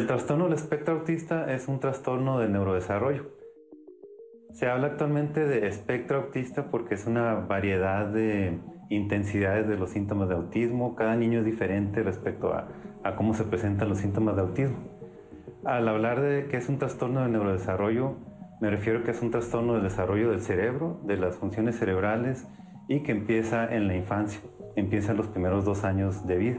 El trastorno del espectro autista es un trastorno del neurodesarrollo. Se habla actualmente de espectro autista porque es una variedad de intensidades de los síntomas de autismo. Cada niño es diferente respecto a, a cómo se presentan los síntomas de autismo. Al hablar de que es un trastorno del neurodesarrollo, me refiero a que es un trastorno del desarrollo del cerebro, de las funciones cerebrales y que empieza en la infancia, empieza en los primeros dos años de vida.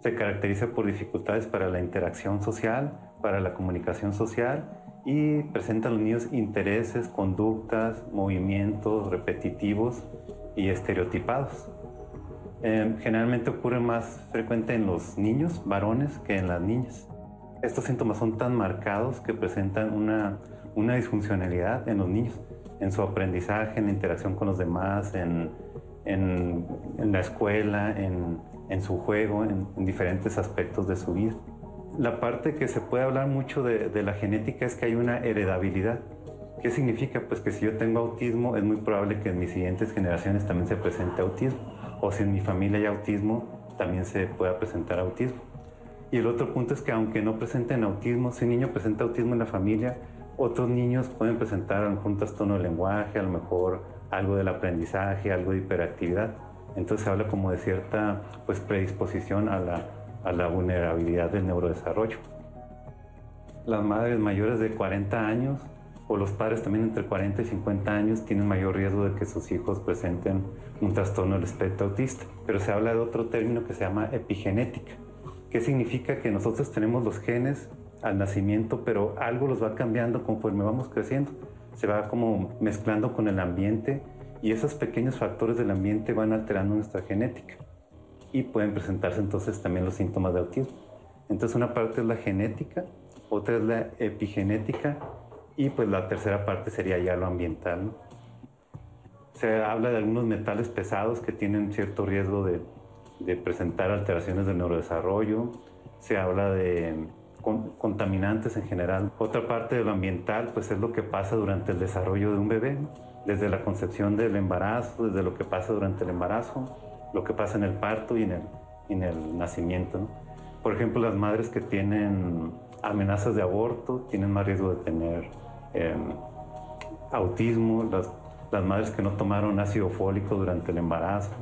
Se caracteriza por dificultades para la interacción social, para la comunicación social y presenta a los niños intereses, conductas, movimientos repetitivos y estereotipados. Eh, generalmente ocurre más frecuente en los niños varones que en las niñas. Estos síntomas son tan marcados que presentan una, una disfuncionalidad en los niños, en su aprendizaje, en la interacción con los demás, en, en la escuela, en, en su juego, en, diferentes aspectos de su vida. La parte que se puede hablar mucho de, de la genética es que hay una heredabilidad. ¿Qué significa? Pues que si yo tengo autismo es muy probable que en mis siguientes generaciones también se presente autismo. O si en mi familia hay autismo, también se pueda presentar autismo. Y el otro punto es que aunque no presenten autismo, si un niño presenta autismo en la familia, otros niños pueden presentar a lo mejor un trastorno del lenguaje, a lo mejor algo del aprendizaje, algo de hiperactividad. Entonces se habla como de cierta pues, predisposición a la, a la vulnerabilidad del neurodesarrollo. Las madres mayores de 40 años o los padres también entre 40 y 50 años tienen mayor riesgo de que sus hijos presenten un trastorno del espectro autista. Pero se habla de otro término que se llama epigenética, que significa que nosotros tenemos los genes al nacimiento, pero algo los va cambiando conforme vamos creciendo. Se va como mezclando con el ambiente y esos pequeños factores del ambiente van alterando nuestra genética y pueden presentarse entonces también los síntomas de autismo. Entonces una parte es la genética, otra es la epigenética y pues la tercera parte sería ya lo ambiental. Se habla de algunos metales pesados que tienen cierto riesgo de, de presentar alteraciones del neurodesarrollo. Se habla de contaminantes en general. Otra parte de lo ambiental pues es lo que pasa durante el desarrollo de un bebé desde la concepción del embarazo, desde lo que pasa durante el embarazo, lo que pasa en el parto y en el, en el nacimiento. Por ejemplo, las madres que tienen amenazas de aborto tienen más riesgo de tener em, autismo, las, las madres que no tomaron ácido fólico durante el embarazo,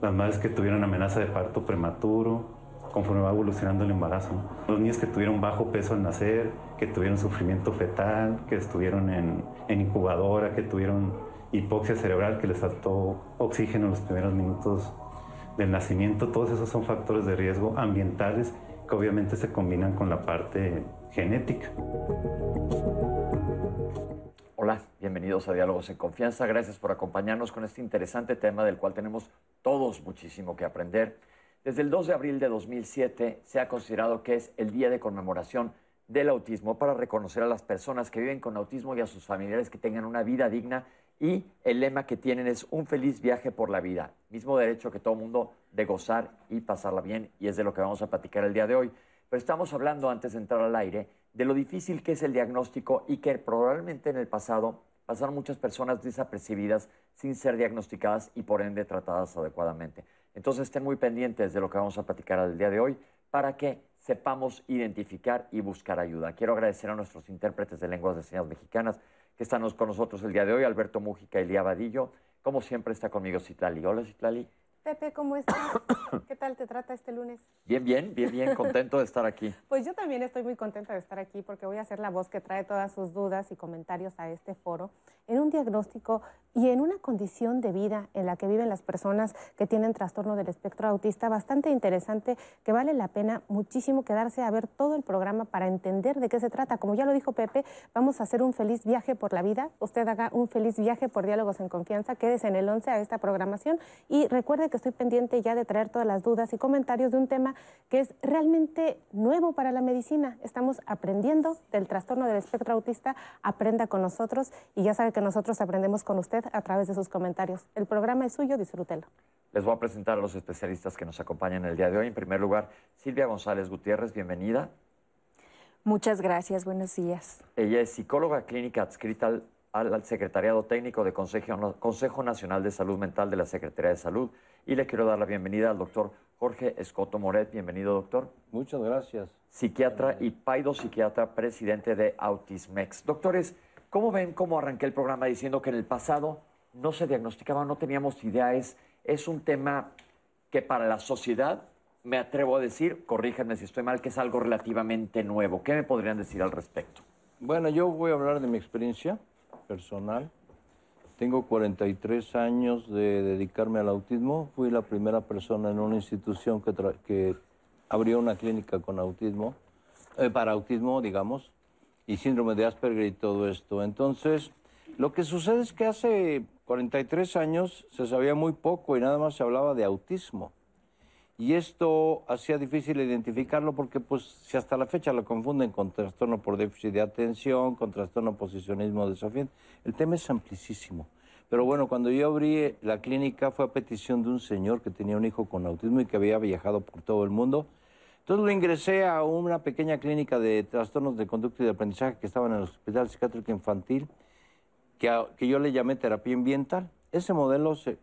las madres que tuvieron amenaza de parto prematuro, conforme va evolucionando el embarazo. Los niños que tuvieron bajo peso al nacer, que tuvieron sufrimiento fetal, que estuvieron en, en incubadora, que tuvieron hipoxia cerebral, que les faltó oxígeno en los primeros minutos del nacimiento, todos esos son factores de riesgo ambientales que obviamente se combinan con la parte genética. Hola, bienvenidos a Diálogos en Confianza. Gracias por acompañarnos con este interesante tema del cual tenemos todos muchísimo que aprender. Desde el 2 de abril de 2007 se ha considerado que es el día de conmemoración del autismo para reconocer a las personas que viven con autismo y a sus familiares que tengan una vida digna y el lema que tienen es un feliz viaje por la vida, mismo derecho que todo mundo de gozar y pasarla bien y es de lo que vamos a platicar el día de hoy. Pero estamos hablando antes de entrar al aire de lo difícil que es el diagnóstico y que probablemente en el pasado pasaron muchas personas desapercibidas sin ser diagnosticadas y por ende tratadas adecuadamente. Entonces estén muy pendientes de lo que vamos a platicar el día de hoy para que sepamos identificar y buscar ayuda. Quiero agradecer a nuestros intérpretes de lenguas de señas mexicanas que están con nosotros el día de hoy, Alberto Mújica y Lía Vadillo. Como siempre está conmigo Citlali. Hola Citlali. Pepe, ¿cómo estás? ¿Qué tal te trata este lunes? Bien, bien, bien, bien, contento de estar aquí. Pues yo también estoy muy contenta de estar aquí porque voy a ser la voz que trae todas sus dudas y comentarios a este foro en un diagnóstico y en una condición de vida en la que viven las personas que tienen trastorno del espectro autista bastante interesante que vale la pena muchísimo quedarse a ver todo el programa para entender de qué se trata. Como ya lo dijo Pepe, vamos a hacer un feliz viaje por la vida. Usted haga un feliz viaje por Diálogos en Confianza. Quédese en el 11 a esta programación y recuerde que estoy pendiente ya de traer todas las dudas y comentarios de un tema que es realmente nuevo para la medicina. Estamos aprendiendo del trastorno del espectro autista. Aprenda con nosotros y ya sabe que nosotros aprendemos con usted a través de sus comentarios. El programa es suyo, disfrútelo. Les voy a presentar a los especialistas que nos acompañan el día de hoy. En primer lugar, Silvia González Gutiérrez, bienvenida. Muchas gracias, buenos días. Ella es psicóloga clínica adscrita al, al Secretariado Técnico de Consejo, Consejo Nacional de Salud Mental de la Secretaría de Salud y le quiero dar la bienvenida al doctor Jorge Escoto Moret. Bienvenido, doctor. Muchas gracias. Psiquiatra y paido psiquiatra, presidente de Autismex. Doctores, ¿cómo ven cómo arranqué el programa diciendo que en el pasado no se diagnosticaba, no teníamos ideas? Es un tema que para la sociedad, me atrevo a decir, corríjanme si estoy mal, que es algo relativamente nuevo. ¿Qué me podrían decir al respecto? Bueno, yo voy a hablar de mi experiencia personal. Tengo 43 años de dedicarme al autismo. Fui la primera persona en una institución que, abrió una clínica con autismo, eh, para autismo, digamos, y síndrome de Asperger y todo esto. Entonces, lo que sucede es que hace 43 años se sabía muy poco y nada más se hablaba de autismo. Y esto hacía difícil identificarlo porque, pues, si hasta la fecha lo confunden con trastorno por déficit de atención, con trastorno posicionismo desafiante, el tema es amplísimo. Pero bueno, cuando yo abrí la clínica fue a petición de un señor que tenía un hijo con autismo y que había viajado por todo el mundo. Entonces lo ingresé a una pequeña clínica de trastornos de conducta y de aprendizaje que estaba en el Hospital Psiquiátrico Infantil, que, yo le llamé terapia ambiental. Ese modelo se,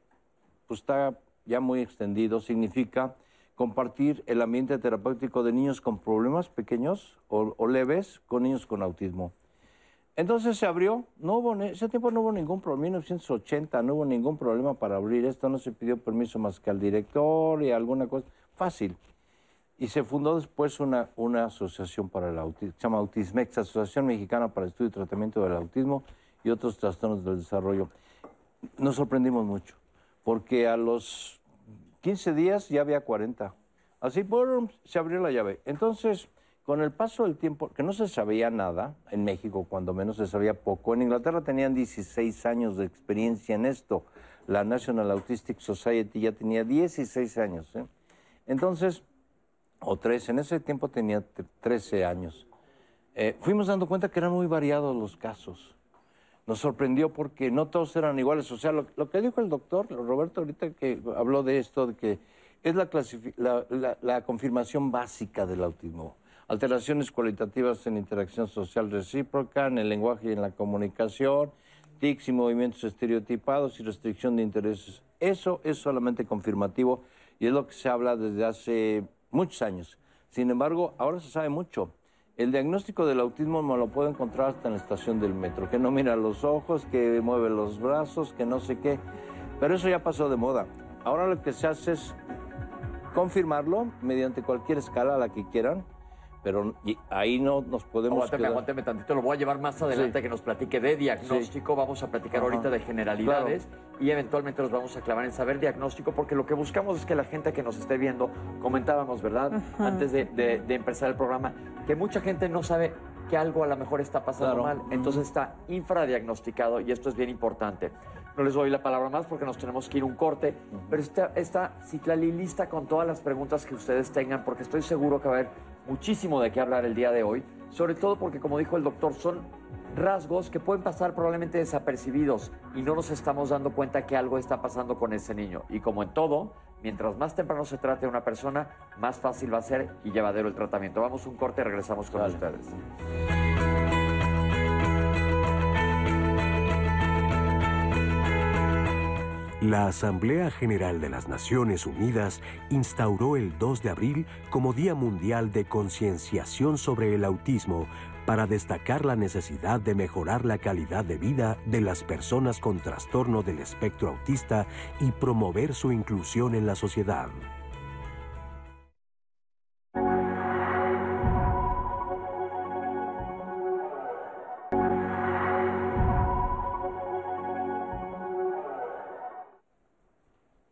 pues, está ya muy extendido, significa compartir el ambiente terapéutico de niños con problemas pequeños o, leves con niños con autismo. Entonces se abrió, no hubo, ese tiempo no hubo ningún problema, en 1980 no hubo ningún problema para abrir esto, no se pidió permiso más que al director y alguna cosa, fácil. Y se fundó después una, una asociación para el autismo, se llama Autismex, Asociación Mexicana para Estudio y Tratamiento del Autismo y otros trastornos del desarrollo. Nos sorprendimos mucho, porque a los 15 días ya había 40. Así por, se abrió la llave. Entonces, con el paso del tiempo, que no se sabía nada, en México cuando menos se sabía poco, en Inglaterra tenían 16 años de experiencia en esto. La National Autistic Society ya tenía 16 años. ¿eh? Entonces, o 13, en ese tiempo tenía 13 años. Eh, fuimos dando cuenta que eran muy variados los casos nos sorprendió porque no todos eran iguales. O sea, lo, que dijo el doctor Roberto ahorita que habló de esto, de que es la, la, confirmación básica del autismo. Alteraciones cualitativas en interacción social recíproca, en el lenguaje y en la comunicación, tics y movimientos estereotipados y restricción de intereses. Eso es solamente confirmativo y es lo que se habla desde hace muchos años. Sin embargo, ahora se sabe mucho. El diagnóstico del autismo me lo puedo encontrar hasta en la estación del metro, que no mira los ojos, que mueve los brazos, que no sé qué. Pero eso ya pasó de moda. Ahora lo que se hace es confirmarlo mediante cualquier escala la que quieran pero ahí no nos podemos aguánteme, aguánteme tantito, lo voy a llevar más adelante que nos platique de diagnóstico, vamos a platicar ahorita de generalidades y eventualmente nos vamos a clavar en saber diagnóstico, porque lo que buscamos es que la gente que nos esté viendo, comentábamos, ¿verdad? Antes de, empezar el programa, que mucha gente no sabe que algo a lo mejor está pasando mal, entonces está infradiagnosticado y esto es bien importante. No les doy la palabra más porque nos tenemos que ir un corte, pero está, está Citlali lista con todas las preguntas que ustedes tengan, porque estoy seguro que va a haber muchísimo de qué hablar el día de hoy, sobre todo porque, como dijo el doctor, son rasgos que pueden pasar probablemente desapercibidos y no nos estamos dando cuenta que algo está pasando con ese niño. Y como en todo, mientras más temprano se trate a una persona, más fácil va a ser y llevadero el tratamiento. Vamos un corte y regresamos con ustedes. La Asamblea General de las Naciones Unidas instauró el 2 de abril como Día Mundial de Concienciación sobre el Autismo para destacar la necesidad de mejorar la calidad de vida de las personas con trastorno del espectro autista y promover su inclusión en la sociedad.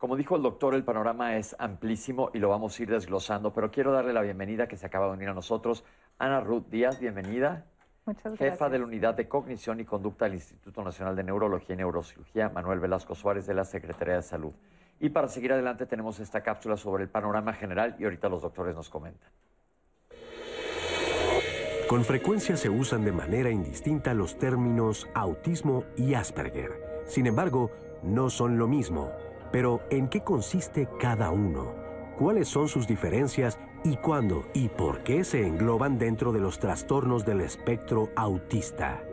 Como dijo el doctor, el panorama es amplísimo y lo vamos a ir desglosando, pero quiero darle la bienvenida que se acaba de unir a nosotros. Ana Ruth Díaz, bienvenida. Muchas gracias. Jefa de la Unidad de Cognición y Conducta del Instituto Nacional de Neurología y Neurocirugía, Manuel Velasco Suárez de la Secretaría de Salud. Y para seguir adelante tenemos esta cápsula sobre el panorama general y ahorita los doctores nos comentan. Con frecuencia se usan de manera indistinta los términos autismo y Asperger. Sin embargo, no son lo mismo. Pero, ¿en qué consiste cada uno? ¿Cuáles son sus diferencias y cuándo y por qué se engloban dentro de los trastornos del espectro autista?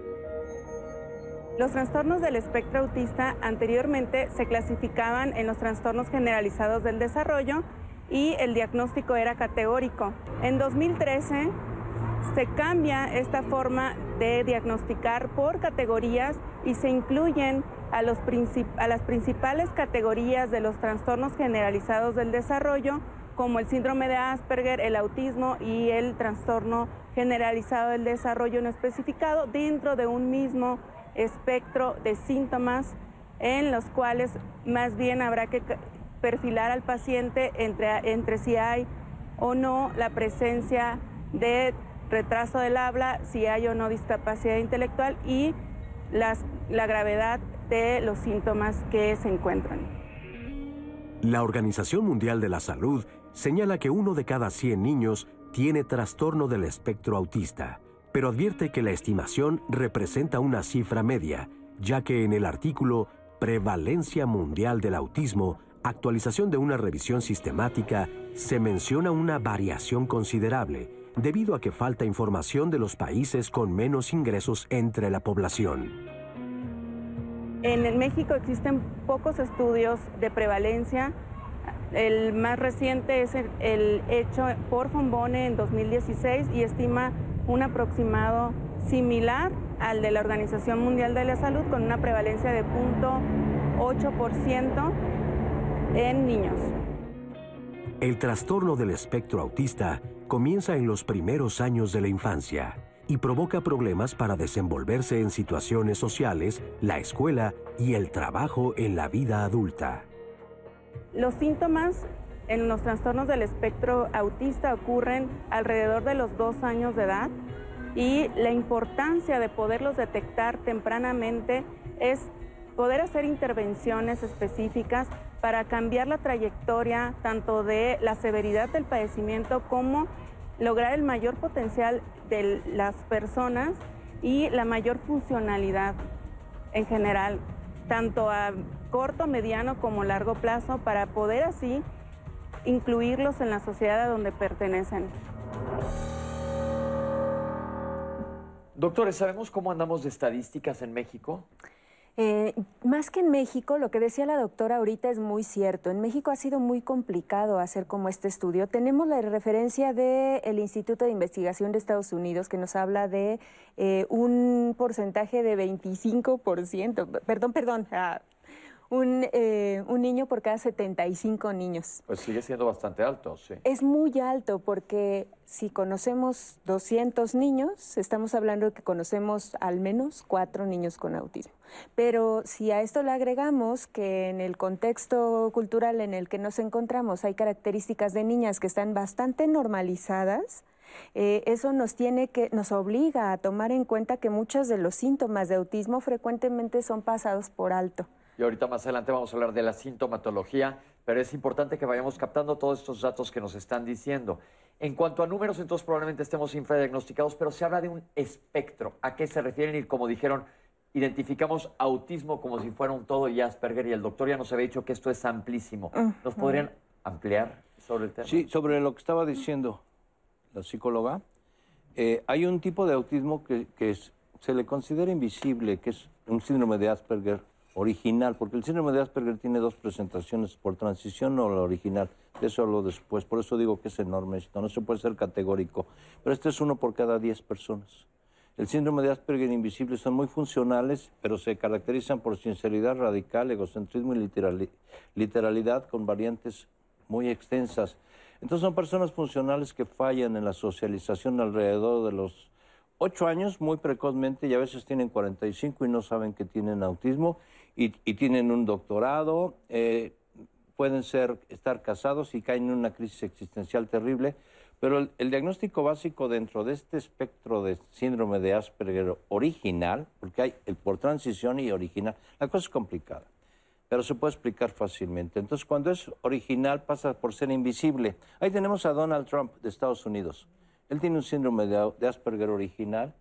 Los trastornos del espectro autista anteriormente se clasificaban en los trastornos generalizados del desarrollo y el diagnóstico era categórico. En 2013 se cambia esta forma de diagnosticar por categorías y se incluyen a, los a las principales categorías de los trastornos generalizados del desarrollo, como el síndrome de Asperger, el autismo y el trastorno generalizado del desarrollo no especificado, dentro de un mismo espectro de síntomas en los cuales más bien habrá que perfilar al paciente entre, entre si hay o no la presencia de retraso del habla, si hay o no discapacidad intelectual y la gravedad de los síntomas que se encuentran. La Organización Mundial de la Salud señala que uno de cada 100 niños tiene trastorno del espectro autista, pero advierte que la estimación representa una cifra media, ya que en el artículo Prevalencia Mundial del Autismo, actualización de una revisión sistemática, se menciona una variación considerable, debido a que falta información de los países con menos ingresos entre la población. En México existen pocos estudios de prevalencia. El más reciente es el, hecho por Fombone en 2016 y estima un aproximado similar al de la Organización Mundial de la Salud con una prevalencia de 0.8% en niños. El trastorno del espectro autista comienza en los primeros años de la infancia y provoca problemas para desenvolverse en situaciones sociales, la escuela y el trabajo en la vida adulta. Los síntomas en los trastornos del espectro autista ocurren alrededor de los dos años de edad y la importancia de poderlos detectar tempranamente es poder hacer intervenciones específicas para cambiar la trayectoria tanto de la severidad del padecimiento como lograr el mayor potencial de las personas y la mayor funcionalidad en general, tanto a corto, mediano como largo plazo, para poder así incluirlos en la sociedad a donde pertenecen. Doctores, ¿sabemos cómo andamos de estadísticas en México? Eh, más que en México, lo que decía la doctora ahorita es muy cierto. En México ha sido muy complicado hacer como este estudio. Tenemos la referencia del Instituto de Investigación de Estados Unidos que nos habla de eh, un porcentaje de 25%, perdón, perdón, ah, un, eh, un, niño por cada 75 niños. Pues sigue siendo bastante alto, sí. Es muy alto porque si conocemos 200 niños, estamos hablando de que conocemos al menos cuatro niños con autismo. Pero si a esto le agregamos que en el contexto cultural en el que nos encontramos hay características de niñas que están bastante normalizadas, eh, eso nos tiene que, nos obliga a tomar en cuenta que muchos de los síntomas de autismo frecuentemente son pasados por alto y ahorita más adelante vamos a hablar de la sintomatología, pero es importante que vayamos captando todos estos datos que nos están diciendo. En cuanto a números, entonces probablemente estemos infradiagnosticados, pero se habla de un espectro. ¿A qué se refieren? Y como dijeron, identificamos autismo como si fuera un todo y Asperger, y el doctor ya nos había dicho que esto es amplísimo. ¿Nos podrían ampliar sobre el tema? Sí, sobre lo que estaba diciendo la psicóloga. Eh, hay un tipo de autismo que, que se le considera invisible, que es un síndrome de Asperger original, porque el síndrome de Asperger tiene dos presentaciones, por transición o la original. De eso hablo después, por eso digo que es enorme esto, no se puede ser categórico. Pero este es uno por cada diez personas. El síndrome de Asperger invisible son muy funcionales, pero se caracterizan por sinceridad radical, egocentrismo y literalidad con variantes muy extensas. Entonces son personas funcionales que fallan en la socialización alrededor de los ocho años muy precozmente y a veces tienen 45 y no saben que tienen autismo y, tienen un doctorado, eh, pueden ser, estar casados y caen en una crisis existencial terrible, pero el, diagnóstico básico dentro de este espectro de síndrome de Asperger original, porque hay el por transición y original, la cosa es complicada, pero se puede explicar fácilmente. Entonces, cuando es original pasa por ser invisible. Ahí tenemos a Donald Trump de Estados Unidos. Él tiene un síndrome de Asperger original,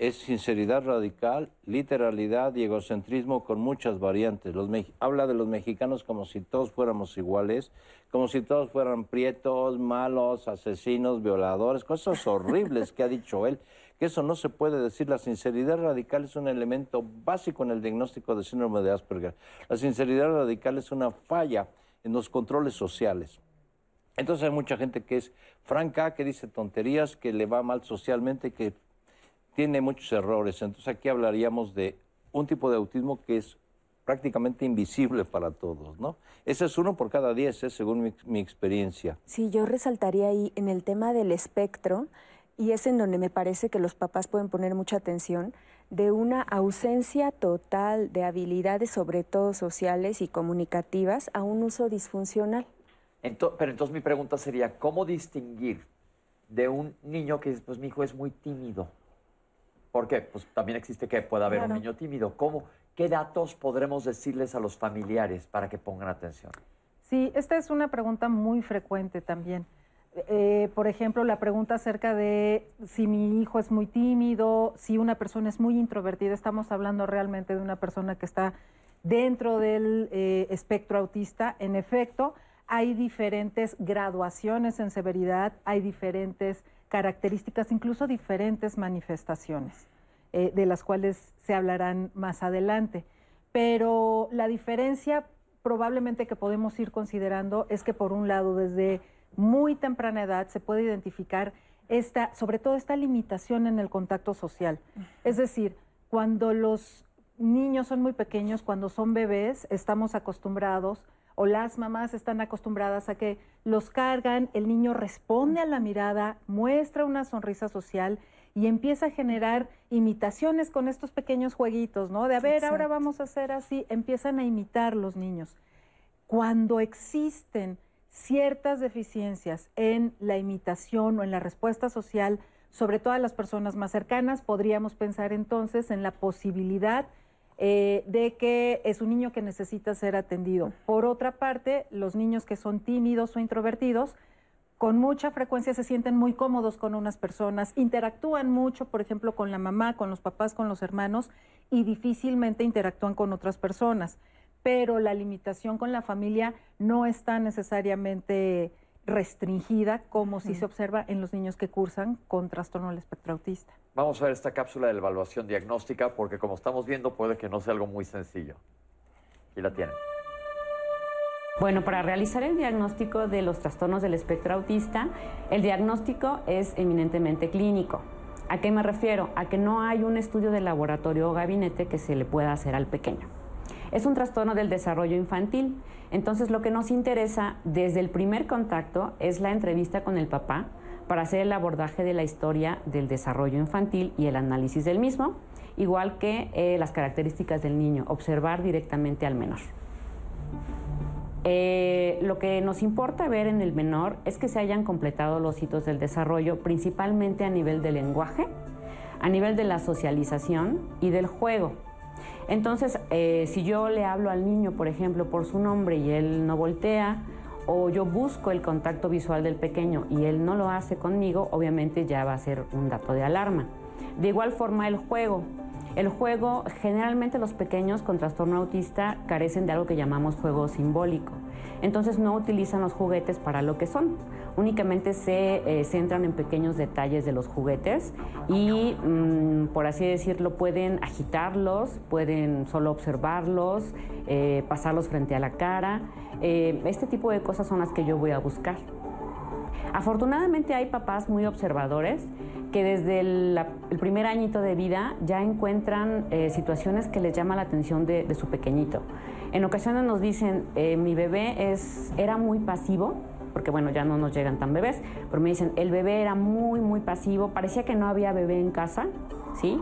es sinceridad radical, literalidad y egocentrismo con muchas variantes. habla de los mexicanos como si todos fuéramos iguales, como si todos fueran prietos, malos, asesinos, violadores, cosas horribles que ha dicho él, que eso no se puede decir. La sinceridad radical es un elemento básico en el diagnóstico de síndrome de Asperger. La sinceridad radical es una falla en los controles sociales. Entonces hay mucha gente que es franca, que dice tonterías, que le va mal socialmente, que tiene muchos errores. Entonces aquí hablaríamos de un tipo de autismo que es prácticamente invisible para todos, ¿no? Ese es uno por cada diez, ¿eh? según mi, mi, experiencia. Sí, yo resaltaría ahí en el tema del espectro, y es en donde me parece que los papás pueden poner mucha atención, de una ausencia total de habilidades, sobre todo sociales y comunicativas, a un uso disfuncional. pero entonces mi pregunta sería, ¿cómo distinguir de un niño que pues mi hijo es muy tímido? ¿Por qué? Pues también existe que pueda haber un niño tímido. ¿Cómo? ¿Qué datos podremos decirles a los familiares para que pongan atención? Sí, esta es una pregunta muy frecuente también. Eh, por ejemplo, la pregunta acerca de si mi hijo es muy tímido, si una persona es muy introvertida, estamos hablando realmente de una persona que está dentro del eh, espectro autista. En efecto, hay diferentes graduaciones en severidad, hay diferentes características, incluso diferentes manifestaciones, eh, de las cuales se hablarán más adelante. Pero la diferencia probablemente que podemos ir considerando es que por un lado desde muy temprana edad se puede identificar esta, sobre todo esta limitación en el contacto social. Es decir, cuando los niños son muy pequeños, cuando son bebés, estamos acostumbrados o las mamás están acostumbradas a que los cargan, el niño responde a la mirada, muestra una sonrisa social y empieza a generar imitaciones con estos pequeños jueguitos, ¿no? De a ver, ahora vamos a hacer así, empiezan a imitar los niños. Cuando existen ciertas deficiencias en la imitación o en la respuesta social, sobre todo a las personas más cercanas, podríamos pensar entonces en la posibilidad eh, de que es un niño que necesita ser atendido. Por otra parte, los niños que son tímidos o introvertidos, con mucha frecuencia se sienten muy cómodos con unas personas, interactúan mucho, por ejemplo, con la mamá, con los papás, con los hermanos, y difícilmente interactúan con otras personas pero la limitación con la familia no está necesariamente restringida como si se observa en los niños que cursan con trastorno del espectro autista. Vamos a ver esta cápsula de evaluación diagnóstica porque como estamos viendo puede que no sea algo muy sencillo. Aquí la tienen. Bueno, para realizar el diagnóstico de los trastornos del espectro autista, el diagnóstico es eminentemente clínico. ¿A qué me refiero? A que no hay un estudio de laboratorio o gabinete que se le pueda hacer al pequeño. Es un trastorno del desarrollo infantil. Entonces lo que nos interesa desde el primer contacto es la entrevista con el papá para hacer el abordaje de la historia del desarrollo infantil y el análisis del mismo, igual que eh, las características del niño, observar directamente al menor. Eh, lo que nos importa ver en el menor es que se hayan completado los hitos del desarrollo, principalmente a nivel del lenguaje, a nivel de la socialización y del juego. Entonces, eh, si yo le hablo al niño, por ejemplo, por su nombre y él no voltea, o yo busco el contacto visual del pequeño y él no lo hace conmigo, obviamente ya va a ser un dato de alarma. De igual forma, el juego. El juego, generalmente los pequeños con trastorno autista carecen de algo que llamamos juego simbólico. Entonces no utilizan los juguetes para lo que son. Únicamente se eh, centran en pequeños detalles de los juguetes y, mm, por así decirlo, pueden agitarlos, pueden solo observarlos, eh, pasarlos frente a la cara. Eh, este tipo de cosas son las que yo voy a buscar. Afortunadamente hay papás muy observadores que desde el, primer añito de vida ya encuentran situaciones que les llama la atención de, su pequeñito. En ocasiones nos dicen, mi bebé es, era muy pasivo, porque bueno, ya no nos llegan tan bebés, pero me dicen, el bebé era muy, muy pasivo, parecía que no había bebé en casa, ¿sí?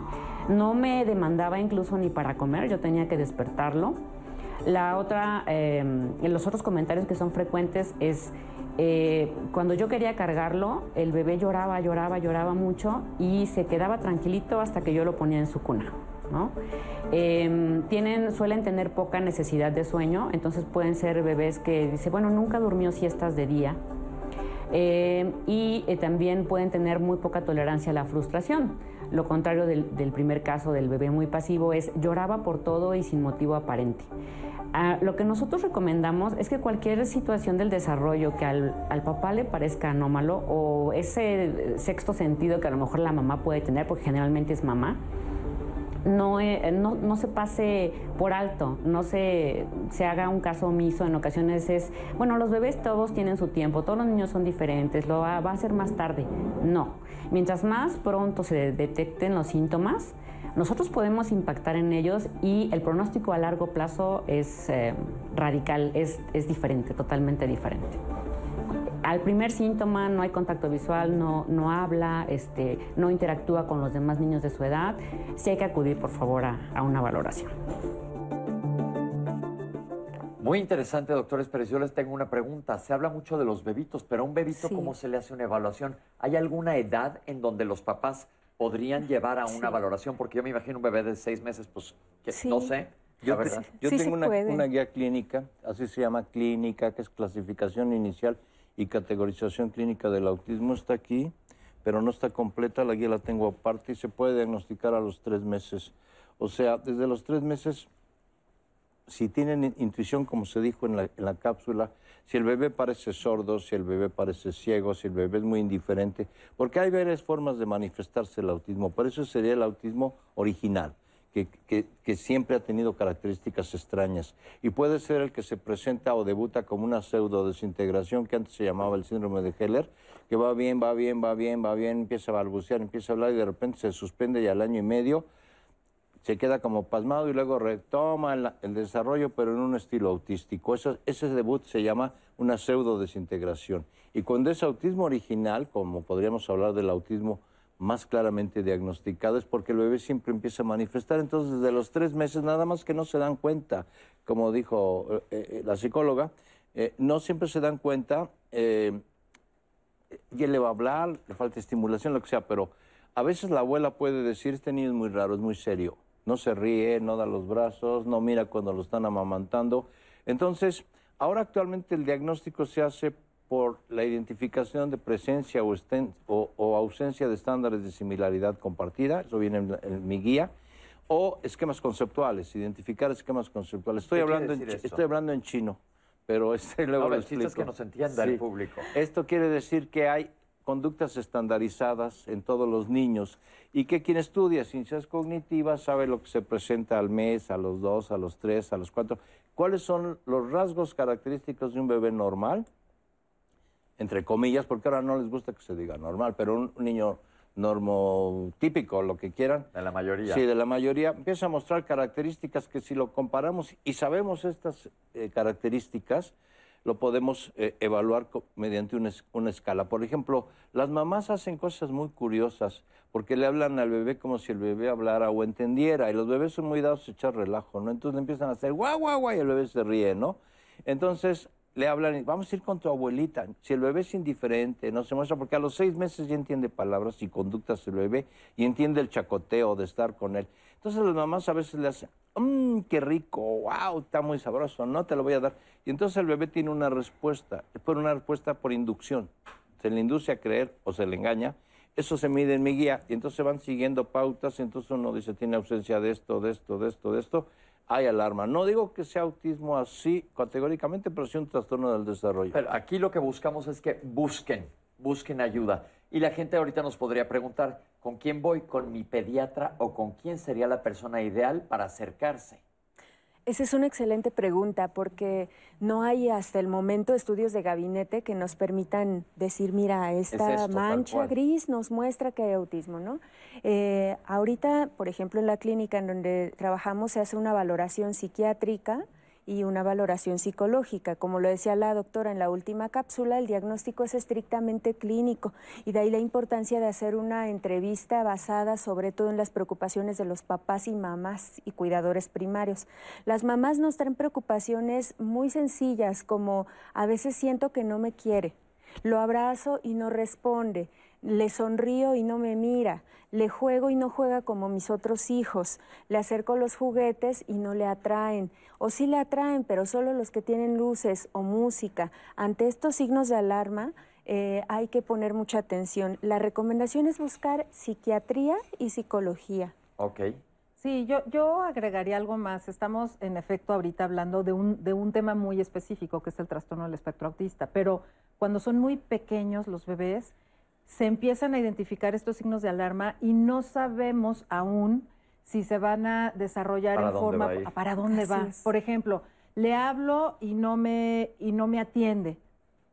No me demandaba incluso ni para comer, yo tenía que despertarlo. La otra, eh, los otros comentarios que son frecuentes es, eh, cuando yo quería cargarlo, el bebé lloraba, lloraba, lloraba mucho y se quedaba tranquilito hasta que yo lo ponía en su cuna. Em, tienen, suelen tener poca necesidad de sueño, entonces pueden ser bebés que dice, bueno, nunca durmió siestas de día. Em, y eh, también pueden tener muy poca tolerancia a la frustración. Lo contrario del, primer caso del bebé muy pasivo es lloraba por todo y sin motivo aparente. Ah, lo que nosotros recomendamos es que cualquier situación del desarrollo que al, al, papá le parezca anómalo o ese sexto sentido que a lo mejor la mamá puede tener, porque generalmente es mamá, eh, no, no, se pase por alto, no se, se haga un caso omiso. En ocasiones es, bueno, los bebés todos tienen su tiempo, todos los niños son diferentes, lo va, a ser más tarde. No. Mientras más pronto se detecten los síntomas, nosotros podemos impactar en ellos y el pronóstico a largo plazo es eh, radical, es, es diferente, totalmente diferente al primer síntoma no hay contacto visual, no, no habla, este, no interactúa con los demás niños de su edad, sí hay que acudir por favor a, una valoración. Muy interesante, doctores, pero yo les tengo una pregunta. Se habla mucho de los bebitos, pero a un bebito, ¿cómo se le hace una evaluación? ¿Hay alguna edad en donde los papás podrían llevar a una valoración? Porque yo me imagino un bebé de seis meses, pues, que no sé. Yo, yo tengo una, una, guía clínica, así se llama clínica, que es clasificación inicial y categorización clínica del autismo está aquí, pero no está completa, la guía la tengo aparte y se puede diagnosticar a los tres meses. O sea, desde los tres meses, si tienen intuición, como se dijo en la, en la cápsula, si el bebé parece sordo, si el bebé parece ciego, si el bebé es muy indiferente, porque hay varias formas de manifestarse el autismo, por eso sería el autismo original que, siempre ha tenido características extrañas. Y puede ser el que se presenta o debuta como una pseudo desintegración que antes se llamaba el síndrome de Heller, que va bien, va bien, va bien, va bien, empieza a balbucear, empieza a hablar y de repente se suspende y al año y medio se queda como pasmado y luego retoma el, desarrollo, pero en un estilo autístico. ese debut se llama una pseudo desintegración. Y cuando es autismo original, como podríamos hablar del autismo más claramente diagnosticado es porque el bebé siempre empieza a manifestar. Entonces, desde los tres meses, nada más que no se dan cuenta, como dijo eh, eh, la psicóloga, eh, no siempre se dan cuenta, y él le va a hablar, le falta estimulación, lo que sea, pero a veces la abuela puede decir, este niño es muy raro, es muy serio, no se ríe, no da los brazos, no mira cuando lo están amamantando. Entonces, ahora actualmente el diagnóstico se hace por la identificación de presencia o, ausencia de estándares de similaridad compartida, eso viene en, mi guía, o esquemas conceptuales, identificar esquemas conceptuales. Estoy, hablando en, estoy hablando en chino, pero este luego lo explico. que nos entienda el público. Esto quiere decir que hay conductas estandarizadas en todos los niños y que quien estudia ciencias cognitivas sabe lo que se presenta al mes, a los dos, a los tres, a los cuatro. ¿Cuáles son los rasgos característicos de un bebé normal? Entre comillas, porque ahora no les gusta que se diga normal, pero un, niño normo típico, lo que quieran. De la mayoría. Sí, de la mayoría. Empieza a mostrar características que si lo comparamos y sabemos estas eh, características, lo podemos eh, evaluar mediante una, una, escala. Por ejemplo, las mamás hacen cosas muy curiosas porque le hablan al bebé como si el bebé hablara o entendiera y los bebés son muy dados a echar relajo, ¿no? Entonces le empiezan a hacer guau, guau, guau y el bebé se ríe, ¿no? Entonces, le hablan, vamos a ir con tu abuelita. Si el bebé es indiferente, no se muestra, porque a los seis meses ya entiende palabras y conductas el bebé y entiende el chacoteo de estar con él. Entonces las mamás a veces le hacen, mmm, qué rico, wow, está muy sabroso, no te lo voy a dar. Y entonces el bebé tiene una respuesta, por una respuesta por inducción. Se le induce a creer o se le engaña. Eso se mide en mi guía y entonces van siguiendo pautas y entonces uno dice, tiene ausencia de esto, de esto, de esto, de esto hay alarma. No digo que sea autismo así categóricamente, pero sí un trastorno del desarrollo. Pero aquí lo que buscamos es que busquen, busquen ayuda. Y la gente ahorita nos podría preguntar, ¿con quién voy? ¿Con mi pediatra o con quién sería la persona ideal para acercarse? Esa es una excelente pregunta porque no hay hasta el momento estudios de gabinete que nos permitan decir, mira, esta mancha gris nos muestra que hay autismo, ¿no? Eh, ahorita, por ejemplo, en la clínica en donde trabajamos se hace una valoración psiquiátrica y una valoración psicológica. Como lo decía la doctora en la última cápsula, el diagnóstico es estrictamente clínico y de ahí la importancia de hacer una entrevista basada sobre todo en las preocupaciones de los papás y mamás y cuidadores primarios. Las mamás nos traen preocupaciones muy sencillas como a veces siento que no me quiere, lo abrazo y no responde, le sonrío y no me mira, le juego y no juega como mis otros hijos, le acerco los juguetes y no le atraen, o sí le atraen, pero solo los que tienen luces o música. Ante estos signos de alarma, eh, hay que poner mucha atención. La recomendación es buscar psiquiatría y psicología. Ok. Sí, yo, yo agregaría algo más. Estamos, en efecto, ahorita hablando de un, de un tema muy específico, que es el trastorno del espectro autista, pero cuando son muy pequeños los bebés, se empiezan a identificar estos signos de alarma y no sabemos aún si se van a desarrollar en forma para dónde va. Por ejemplo, le hablo y no me y no me atiende.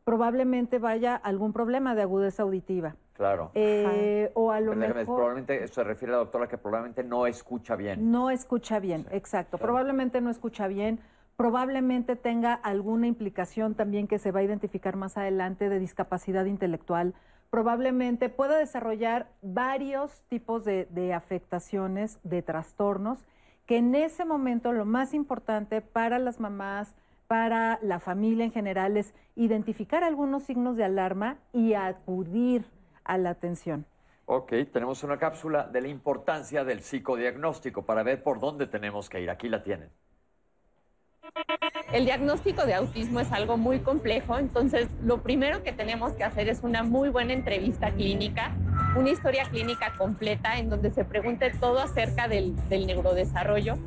Probablemente vaya algún problema de agudeza auditiva. Claro. Eh, o a lo mejor... Probablemente se refiere a la doctora que probablemente no escucha bien. No escucha bien, exacto. Probablemente no escucha bien. Probablemente tenga alguna implicación también que se va a identificar más adelante de discapacidad intelectual. Probablemente pueda desarrollar varios tipos de, afectaciones, de trastornos, que en ese momento lo más importante para las mamás, para la familia en general, es identificar algunos signos de alarma y acudir a la atención. Ok, tenemos una cápsula de la importancia del psicodiagnóstico para ver por dónde tenemos que ir. Aquí la tienen. El diagnóstico de autismo es algo muy complejo, entonces lo primero que tenemos que hacer es una muy buena entrevista clínica, una historia clínica completa en donde se pregunte todo acerca del, neurodesarrollo,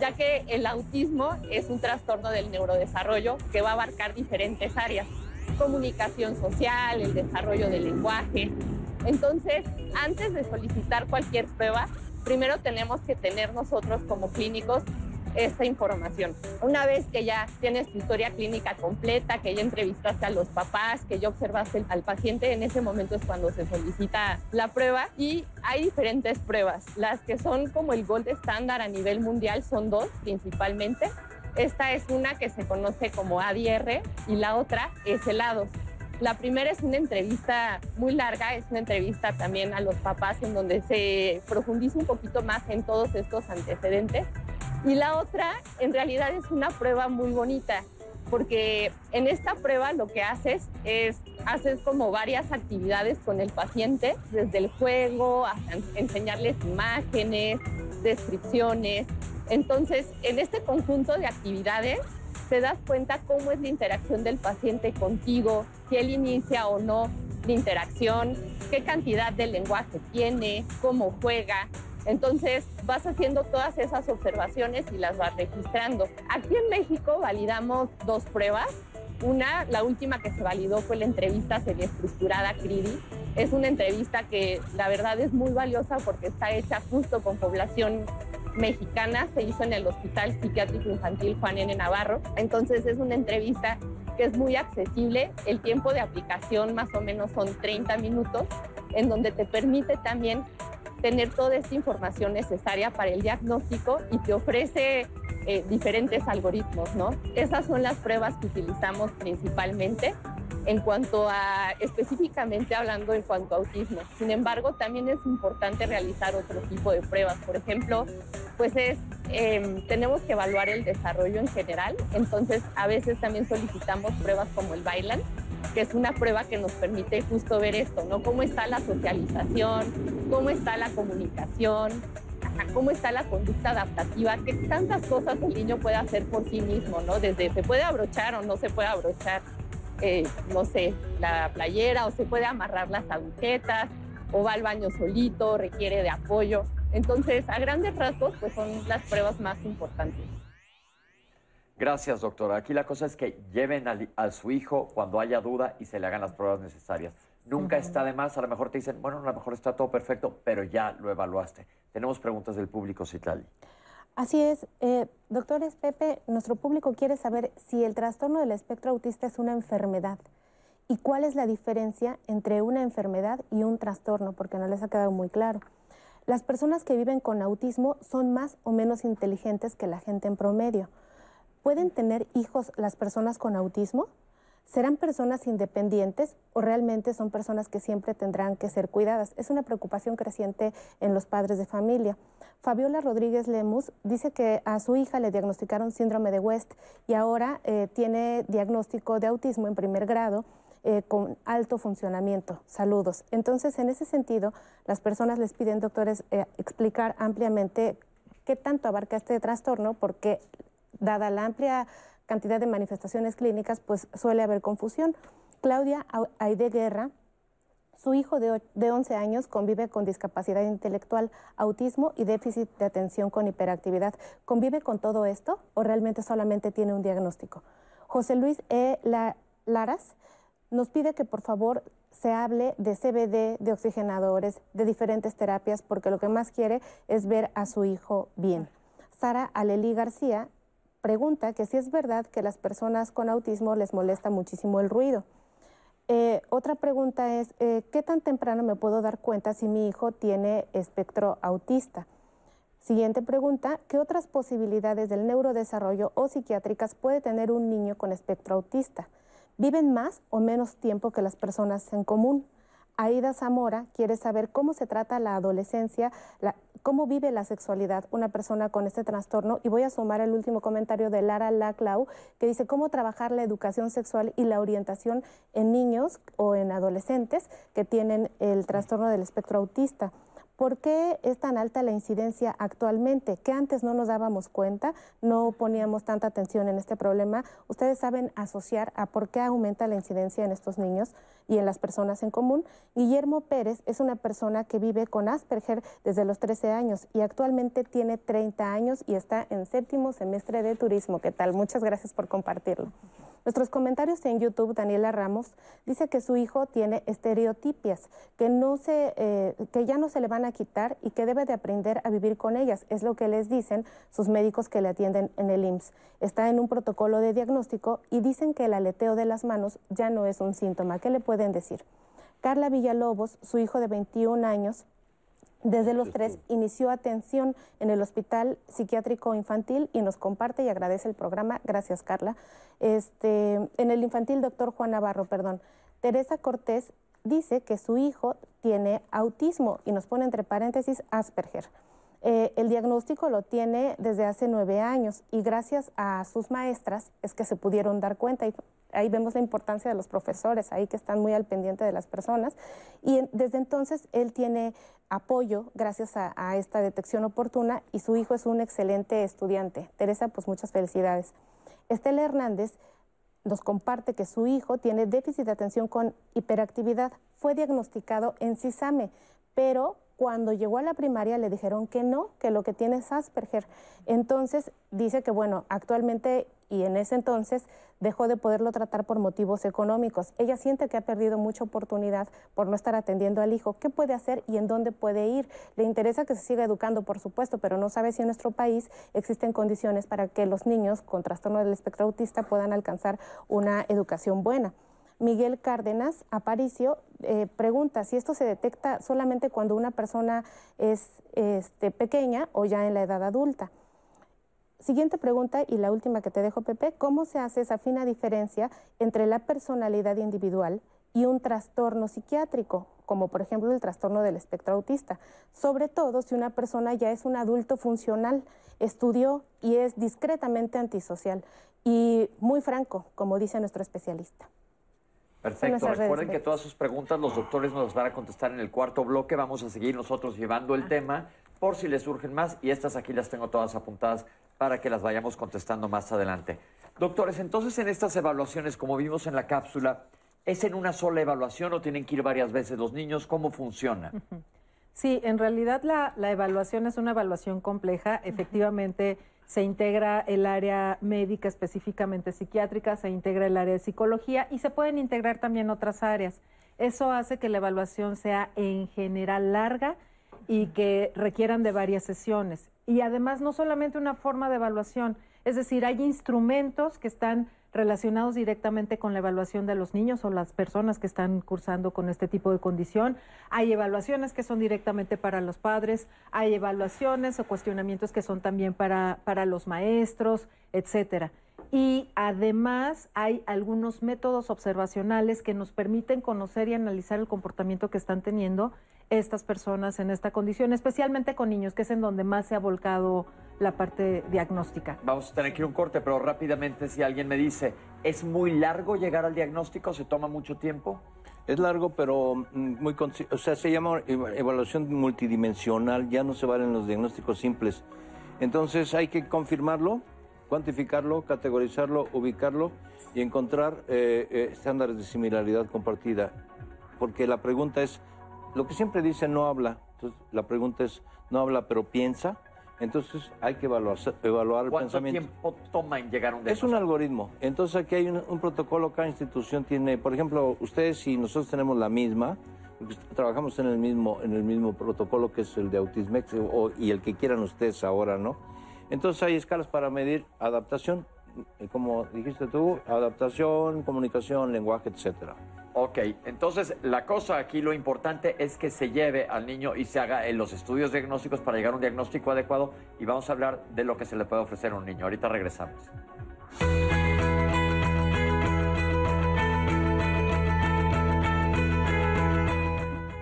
ya que el autismo es un trastorno del neurodesarrollo que va a abarcar diferentes áreas comunicación social, el desarrollo del lenguaje. Entonces, antes de solicitar cualquier prueba, primero tenemos que tener nosotros como clínicos esta información. Una vez que ya tienes tu historia clínica completa, que ya entrevistaste a los papás, que ya observaste al paciente, en ese momento es cuando se solicita la prueba y hay diferentes pruebas. Las que son como el gold estándar a nivel mundial son dos principalmente. Esta es una que se conoce como ADR y la otra es helados. La primera es una entrevista muy larga, es una entrevista también a los papás en donde se profundiza un poquito más en todos estos antecedentes. Y la otra en realidad es una prueba muy bonita, porque en esta prueba lo que haces es haces como varias actividades con el paciente, desde el juego hasta enseñarles imágenes, descripciones, entonces, en este conjunto de actividades, te das cuenta cómo es la interacción del paciente contigo, si él inicia o no la interacción, qué cantidad de lenguaje tiene, cómo juega. Entonces vas haciendo todas esas observaciones y las vas registrando. Aquí en México validamos dos pruebas. Una, la última que se validó fue la entrevista semiestructurada CRIDI. Es una entrevista que la verdad es muy valiosa porque está hecha justo con población mexicana, se hizo en el Hospital Psiquiátrico Infantil Juan N. Navarro. Entonces es una entrevista que es muy accesible. El tiempo de aplicación más o menos son 30 minutos, en donde te permite también tener toda esta información necesaria para el diagnóstico y te ofrece eh, diferentes algoritmos, ¿no? Esas son las pruebas que utilizamos principalmente en cuanto a, específicamente hablando en cuanto a autismo. Sin embargo, también es importante realizar otro tipo de pruebas. Por ejemplo, pues es, em, tenemos que evaluar el desarrollo en general. Entonces, a veces también solicitamos pruebas como el Bailan, que es una prueba que nos permite justo ver esto, ¿no? Cómo está la socialización, cómo está la comunicación, cómo está la conducta adaptativa, qué tantas cosas el niño puede hacer por sí mismo, ¿no? Desde se puede abrochar o no se puede abrochar, eh, no sé, la playera o se puede amarrar las agujetas o va al baño solito, requiere de apoyo. Entonces, a grandes rasgos, pues son las pruebas más importantes. Gracias, doctora. Aquí la cosa es que lleven a, su hijo cuando haya duda y se le hagan las pruebas necesarias. Nunca está de más, a lo mejor te dicen, bueno, a lo mejor está todo perfecto, pero ya lo evaluaste. Tenemos preguntas del público, Citlali. Así es. Eh, doctores Pepe, nuestro público quiere saber si el trastorno del espectro autista es una enfermedad y cuál es la diferencia entre una enfermedad y un trastorno, porque no les ha quedado muy claro. Las personas que viven con autismo son más o menos inteligentes que la gente en promedio. ¿Pueden tener hijos las personas con autismo? ¿Serán personas independientes o realmente son personas que siempre tendrán que ser cuidadas? Es una preocupación creciente en los padres de familia. Fabiola Rodríguez Lemus dice que a su hija le diagnosticaron síndrome de West y ahora eh, tiene diagnóstico de autismo en primer grado eh, con alto funcionamiento. Saludos. Entonces, en ese sentido, las personas les piden, doctores, eh, explicar ampliamente qué tanto abarca este trastorno, porque dada la amplia cantidad de manifestaciones clínicas, pues suele haber confusión. Claudia Aide Guerra, su hijo de, de 11 años convive con discapacidad intelectual, autismo y déficit de atención con hiperactividad. ¿Convive con todo esto o realmente solamente tiene un diagnóstico? José Luis E. Laras nos pide que por favor se hable de CBD, de oxigenadores, de diferentes terapias, porque lo que más quiere es ver a su hijo bien. Sara Aleli García pregunta que si es verdad que las personas con autismo les molesta muchísimo el ruido. Eh, otra pregunta es, eh, ¿qué tan temprano me puedo dar cuenta si mi hijo tiene espectro autista? Siguiente pregunta, ¿qué otras posibilidades del neurodesarrollo o psiquiátricas puede tener un niño con espectro autista? ¿Viven más o menos tiempo que las personas en común? Aida Zamora quiere saber cómo se trata la adolescencia, cómo vive la sexualidad una persona con este trastorno. Y voy a sumar el último comentario de Lara Laclau, que dice cómo trabajar la educación sexual y la orientación en niños o en adolescentes que tienen el trastorno del espectro autista. ¿Por qué es tan alta la incidencia actualmente? Que antes no nos dábamos cuenta, no poníamos tanta atención en este problema. Ustedes saben asociar a por qué aumenta la incidencia en estos niños y en las personas en común. Guillermo Pérez es una persona que vive con Asperger desde los 13 años y actualmente tiene 30 años y está en séptimo semestre de turismo. ¿Qué tal? Muchas gracias por compartirlo. Nuestros comentarios en YouTube, Daniela Ramos dice que su hijo tiene estereotipias, que, no se, eh, que ya no se le van a quitar y que debe de aprender a vivir con ellas. Es lo que les dicen sus médicos que le atienden en el IMSS. Está en un protocolo de diagnóstico y dicen que el aleteo de las manos ya no es un síntoma. ¿Qué le pueden decir? Carla Villalobos, su hijo de 21 años, desde los tres inició atención en el Hospital Psiquiátrico Infantil y nos comparte y agradece el programa. Gracias, Carla. Este, en el infantil, doctor Juan Navarro, perdón. Teresa Cortés dice que su hijo tiene autismo y nos pone entre paréntesis Asperger. Eh, el diagnóstico lo tiene desde hace nueve años y gracias a sus maestras es que se pudieron dar cuenta y ahí vemos la importancia de los profesores, ahí que están muy al pendiente de las personas. Y desde entonces él tiene apoyo gracias a, a, esta detección oportuna y su hijo es un excelente estudiante. Teresa, pues muchas felicidades. Estela Hernández nos comparte que su hijo tiene déficit de atención con hiperactividad. Fue diagnosticado en CISAME, pero cuando llegó a la primaria le dijeron que no, que lo que tiene es Asperger. Entonces dice que, bueno, actualmente y en ese entonces dejó de poderlo tratar por motivos económicos. Ella siente que ha perdido mucha oportunidad por no estar atendiendo al hijo. ¿Qué puede hacer y en dónde puede ir? Le interesa que se siga educando, por supuesto, pero no sabe si en nuestro país existen condiciones para que los niños con trastorno del espectro autista puedan alcanzar una educación buena. Miguel Cárdenas Aparicio eh, pregunta si esto se detecta solamente cuando una persona es este, pequeña o ya en la edad adulta. Siguiente pregunta y la última que te dejo, Pepe. ¿Cómo se hace esa fina diferencia entre la personalidad individual y un trastorno psiquiátrico, como por ejemplo el trastorno del espectro autista? Sobre todo si una persona ya es un adulto funcional, estudió y es discretamente antisocial y muy franco, como dice nuestro especialista. Perfecto. Recuerden que todas sus preguntas los doctores nos las van a contestar en el cuarto bloque. Vamos a seguir nosotros llevando el tema por si les surgen más y estas aquí las tengo todas apuntadas para que las vayamos contestando más adelante. Doctores, entonces en estas evaluaciones, como vimos en la cápsula, ¿es en una sola evaluación o tienen que ir varias veces los niños? ¿Cómo funciona? Sí, en realidad la, la evaluación es una evaluación compleja. Efectivamente, se integra el área médica, específicamente psiquiátrica, se integra el área de psicología y se pueden integrar también otras áreas. Eso hace que la evaluación sea en general larga y que requieran de varias sesiones. Y además no solamente una forma de evaluación, es decir, hay instrumentos que están relacionados directamente con la evaluación de los niños o las personas que están cursando con este tipo de condición. Hay evaluaciones que son directamente para los padres, hay evaluaciones o cuestionamientos que son también para, para los maestros, etcétera. Y además hay algunos métodos observacionales que nos permiten conocer y analizar el comportamiento que están teniendo estas personas en esta condición, especialmente con niños, que es en donde más se ha volcado la parte diagnóstica. Vamos a tener que ir un corte, pero rápidamente si alguien me dice, ¿es muy largo llegar al diagnóstico? ¿Se toma mucho tiempo? Es largo, pero mm, muy... O sea, se llama evaluación multidimensional, ya no se valen los diagnósticos simples. Entonces hay que confirmarlo cuantificarlo, categorizarlo, ubicarlo y encontrar eh, eh, estándares de similaridad compartida. Porque la pregunta es, lo que siempre dice no habla, entonces la pregunta es, no habla pero piensa, entonces hay que evaluar, evaluar el ¿Cuánto pensamiento. tiempo toma en llegar a un Es un diagnóstico? algoritmo. Entonces aquí hay un, un protocolo, cada institución tiene, por ejemplo, ustedes y nosotros tenemos la misma, trabajamos en el mismo, en el mismo protocolo que es el de Autismex o- y el que quieran ustedes ahora, ¿no? Entonces hay escalas para medir adaptación, eh, como dijiste tú, adaptación, comunicación, lenguaje, etcétera. Ok, entonces la cosa aquí, lo importante es que se lleve al niño y se haga en los estudios diagnósticos para llegar a un diagnóstico adecuado y vamos a hablar de lo que se le puede ofrecer a un niño. Ahorita regresamos.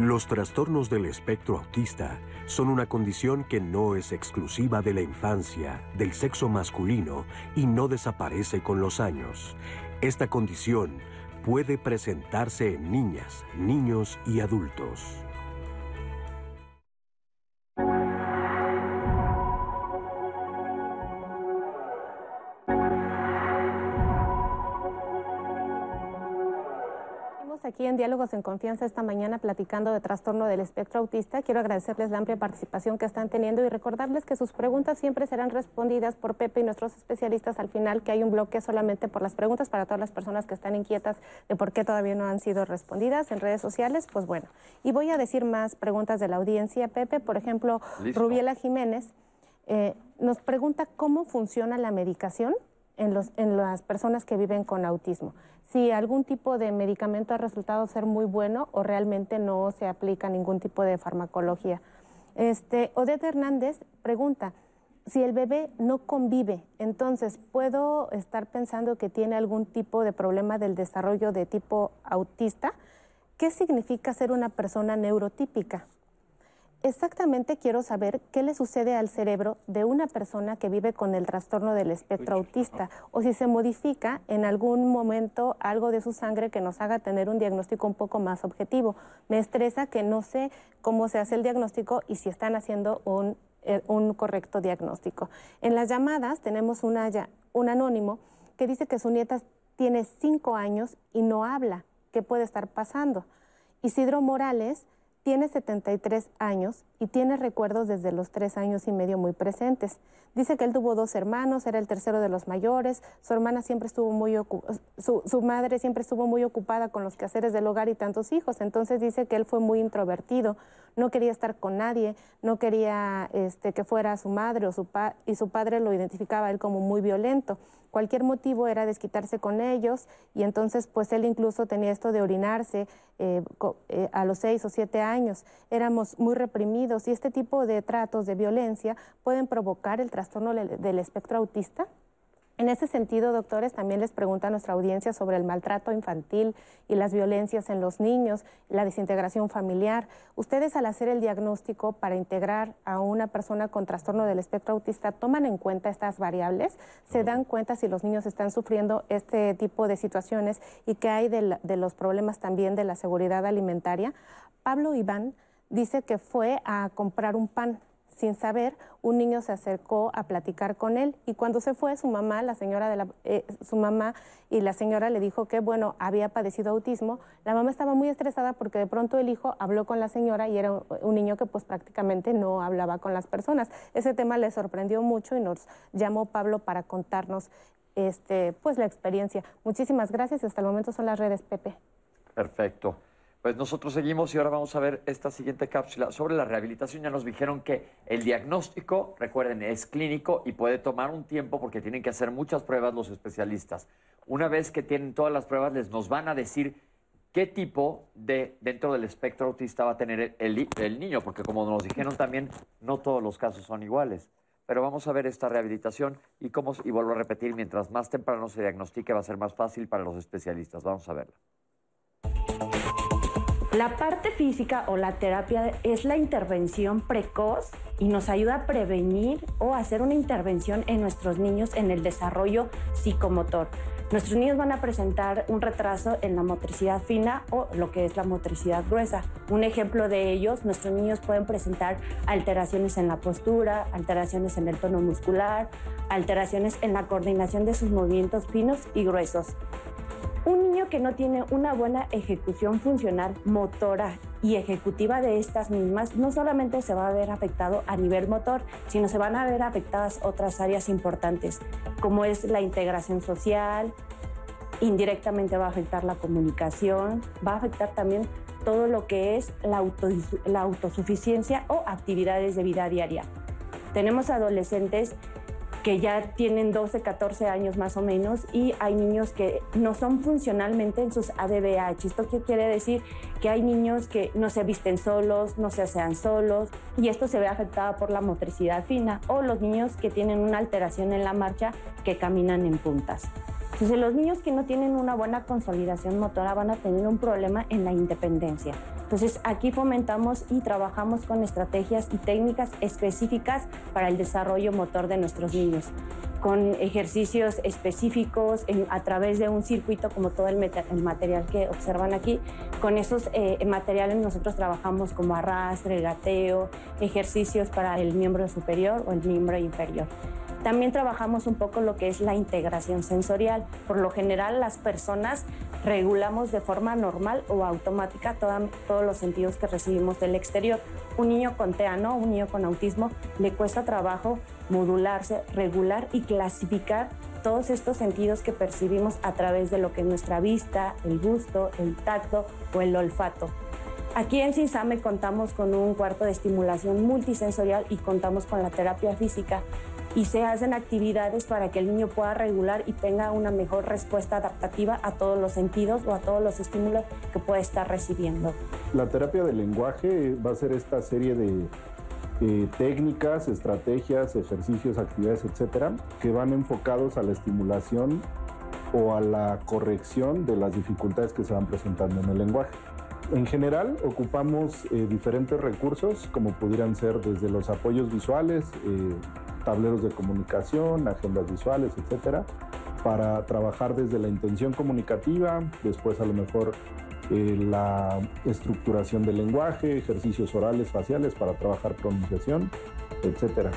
Los trastornos del espectro autista son una condición que no es exclusiva de la infancia, del sexo masculino y no desaparece con los años. Esta condición puede presentarse en niñas, niños y adultos. Aquí en Diálogos en Confianza esta mañana platicando de trastorno del espectro autista. Quiero agradecerles la amplia participación que están teniendo y recordarles que sus preguntas siempre serán respondidas por Pepe y nuestros especialistas al final, que hay un bloque solamente por las preguntas para todas las personas que están inquietas de por qué todavía no han sido respondidas en redes sociales. Pues bueno, y voy a decir más preguntas de la audiencia. Pepe, por ejemplo, Listo. Rubiela Jiménez eh, nos pregunta cómo funciona la medicación en, los, en las personas que viven con autismo. Si algún tipo de medicamento ha resultado ser muy bueno o realmente no se aplica ningún tipo de farmacología. Este, Odette Hernández pregunta, si el bebé no convive, entonces puedo estar pensando que tiene algún tipo de problema del desarrollo de tipo autista. ¿Qué significa ser una persona neurotípica? Exactamente quiero saber qué le sucede al cerebro de una persona que vive con el trastorno del espectro autista o si se modifica en algún momento algo de su sangre que nos haga tener un diagnóstico un poco más objetivo. Me estresa que no sé cómo se hace el diagnóstico y si están haciendo un, eh, un correcto diagnóstico. En las llamadas tenemos una, un anónimo que dice que su nieta tiene cinco años y no habla. ¿Qué puede estar pasando? Isidro Morales tiene 73 años y tiene recuerdos desde los tres años y medio muy presentes. Dice que él tuvo dos hermanos, era el tercero de los mayores, su hermana siempre estuvo muy su, su madre siempre estuvo muy ocupada con los quehaceres del hogar y tantos hijos, entonces dice que él fue muy introvertido, no quería estar con nadie, no quería este, que fuera su madre o su pa y su padre lo identificaba a él como muy violento. Cualquier motivo era desquitarse con ellos y entonces pues él incluso tenía esto de orinarse eh, eh, a los seis o siete años. Éramos muy reprimidos y este tipo de tratos de violencia pueden provocar el trastorno del espectro autista. En ese sentido, doctores, también les pregunta a nuestra audiencia sobre el maltrato infantil y las violencias en los niños, la desintegración familiar. Ustedes al hacer el diagnóstico para integrar a una persona con trastorno del espectro autista, ¿toman en cuenta estas variables? ¿Se dan cuenta si los niños están sufriendo este tipo de situaciones y qué hay de, la- de los problemas también de la seguridad alimentaria? Pablo Iván dice que fue a comprar un pan sin saber, un niño se acercó a platicar con él y cuando se fue su mamá, la señora de la, eh, su mamá y la señora le dijo que bueno había padecido autismo. La mamá estaba muy estresada porque de pronto el hijo habló con la señora y era un, niño que pues prácticamente no hablaba con las personas. Ese tema le sorprendió mucho y nos llamó Pablo para contarnos este pues la experiencia. Muchísimas gracias hasta el momento son las redes Pepe. Perfecto. Pues nosotros seguimos y ahora vamos a ver esta siguiente cápsula sobre la rehabilitación. Ya nos dijeron que el diagnóstico, recuerden, es clínico y puede tomar un tiempo porque tienen que hacer muchas pruebas los especialistas. Una vez que tienen todas las pruebas, les nos van a decir qué tipo de dentro del espectro autista va a tener el, niño, porque como nos dijeron también, no todos los casos son iguales. Pero vamos a ver esta rehabilitación y cómo, y vuelvo a repetir, mientras más temprano se diagnostique va a ser más fácil para los especialistas. Vamos a verla. La parte física o la terapia es la intervención precoz y nos ayuda a prevenir o hacer una intervención en nuestros niños en el desarrollo psicomotor. Nuestros niños van a presentar un retraso en la motricidad fina o lo que es la motricidad gruesa. Un ejemplo de ellos, nuestros niños pueden presentar alteraciones en la postura, alteraciones en el tono muscular, alteraciones en la coordinación de sus movimientos finos y gruesos. Un niño que no tiene una buena ejecución funcional motora y ejecutiva de estas mismas, no solamente se va a ver afectado a nivel motor, sino se van a ver afectadas otras áreas importantes, como es la integración social, indirectamente va a afectar la comunicación, va a afectar también todo lo que es la, la autosuficiencia o actividades de vida diaria. Tenemos adolescentes que ya tienen 12, 14 años más o menos y hay niños que no son funcionalmente en sus ADBH. ¿Esto quiere decir? Que hay niños que no se visten solos, no se asean solos y esto se ve afectado por la motricidad fina o los niños que tienen una alteración en la marcha que caminan en puntas. Entonces los niños que no tienen una buena consolidación motora van a tener un problema en la independencia. Entonces aquí fomentamos y trabajamos con estrategias y técnicas específicas para el desarrollo motor de nuestros niños, con ejercicios específicos a través de un circuito como todo el, material que observan aquí. Con esos eh, materiales nosotros trabajamos como arrastre, gateo, ejercicios para el miembro superior o el miembro inferior. También trabajamos un poco lo que es la integración sensorial. Por lo general, las personas regulamos de forma normal o automática todos los sentidos que recibimos del exterior. Un niño con TEA, ¿no? un niño con autismo, le cuesta trabajo modularse, regular y clasificar todos estos sentidos que percibimos a través de lo que es nuestra vista, el gusto, el tacto o el olfato. Aquí en Sinsame contamos con un cuarto de estimulación multisensorial y contamos con la terapia física y se hacen actividades para que el niño pueda regular y tenga una mejor respuesta adaptativa a todos los sentidos o a todos los estímulos que puede estar recibiendo. La terapia del lenguaje va a ser esta serie de eh, técnicas, estrategias, ejercicios, actividades, etcétera, que van enfocados a la estimulación o a la corrección de las dificultades que se van presentando en el lenguaje. En general, ocupamos eh, diferentes recursos, como pudieran ser desde los apoyos visuales, eh, tableros de comunicación, agendas visuales, etcétera, para trabajar desde la intención comunicativa, después a lo mejor eh, la estructuración del lenguaje, ejercicios orales, faciales para trabajar pronunciación, etcétera.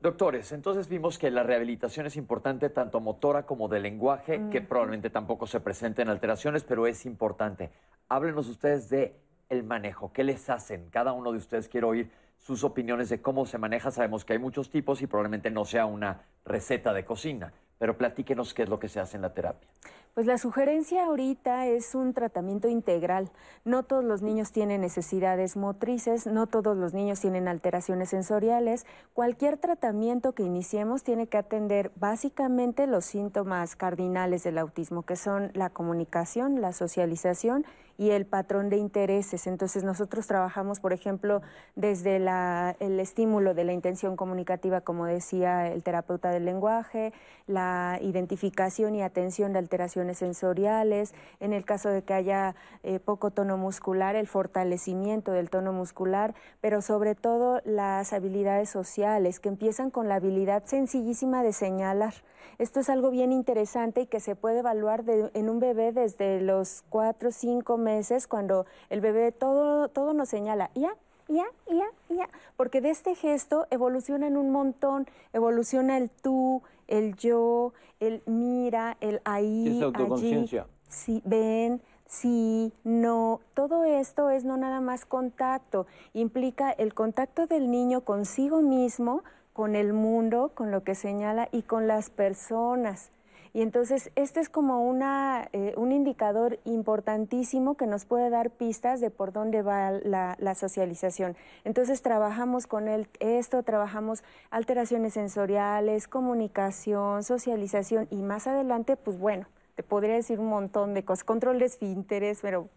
Doctores, entonces vimos que la rehabilitación es importante tanto motora como de lenguaje, que probablemente tampoco se presenten alteraciones, pero es importante. Háblenos ustedes de el manejo, ¿qué les hacen? Cada uno de ustedes quiero oír sus opiniones de cómo se maneja. Sabemos que hay muchos tipos y probablemente no sea una receta de cocina, pero platíquenos qué es lo que se hace en la terapia. Pues la sugerencia ahorita es un tratamiento integral. No todos los niños tienen necesidades motrices, no todos los niños tienen alteraciones sensoriales. Cualquier tratamiento que iniciemos tiene que atender básicamente los síntomas cardinales del autismo, que son la comunicación, la socialización y el patrón de intereses. Entonces nosotros trabajamos, por ejemplo, desde el estímulo de la intención comunicativa, como decía el terapeuta del lenguaje, la identificación y atención de alteraciones sensoriales, en el caso de que haya eh, poco tono muscular, el fortalecimiento del tono muscular, pero sobre todo las habilidades sociales, que empiezan con la habilidad sencillísima de señalar. Esto es algo bien interesante y que se puede evaluar en un bebé desde los cuatro o cinco meses, cuando el bebé todo, todo nos señala, ya, ya, ya, ya, porque de este gesto evolucionan un montón, evoluciona el tú, el yo, el mira, el ahí, es autoconciencia. Sí, ven, sí, no, todo esto es no nada más contacto, implica el contacto del niño consigo mismo, con el mundo, con lo que señala y con las personas. Y entonces este es como una, eh, un indicador importantísimo que nos puede dar pistas de por dónde va la, la socialización. Entonces trabajamos con él, esto, trabajamos alteraciones sensoriales, comunicación, socialización y más adelante, pues bueno, te podría decir un montón de cosas, control de esfínteres, pero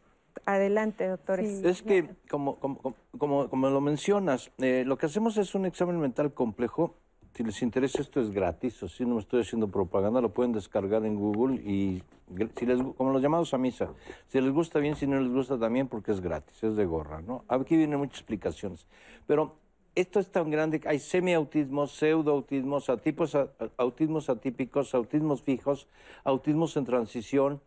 Adelante, doctores. es que, como, como, como, como, lo mencionas, eh, lo que hacemos es un examen mental complejo si les interesa, esto es gratis, o si no me estoy haciendo propaganda, lo pueden descargar en Google y si les, como los llamados a misa. Si les gusta bien, si no les gusta también, porque es gratis, es de gorra, ¿no? Aquí vienen muchas explicaciones. Pero esto es tan grande que hay semiautismos, pseudoautismos, atipos, autismos atípicos, autismos fijos, autismos en transición.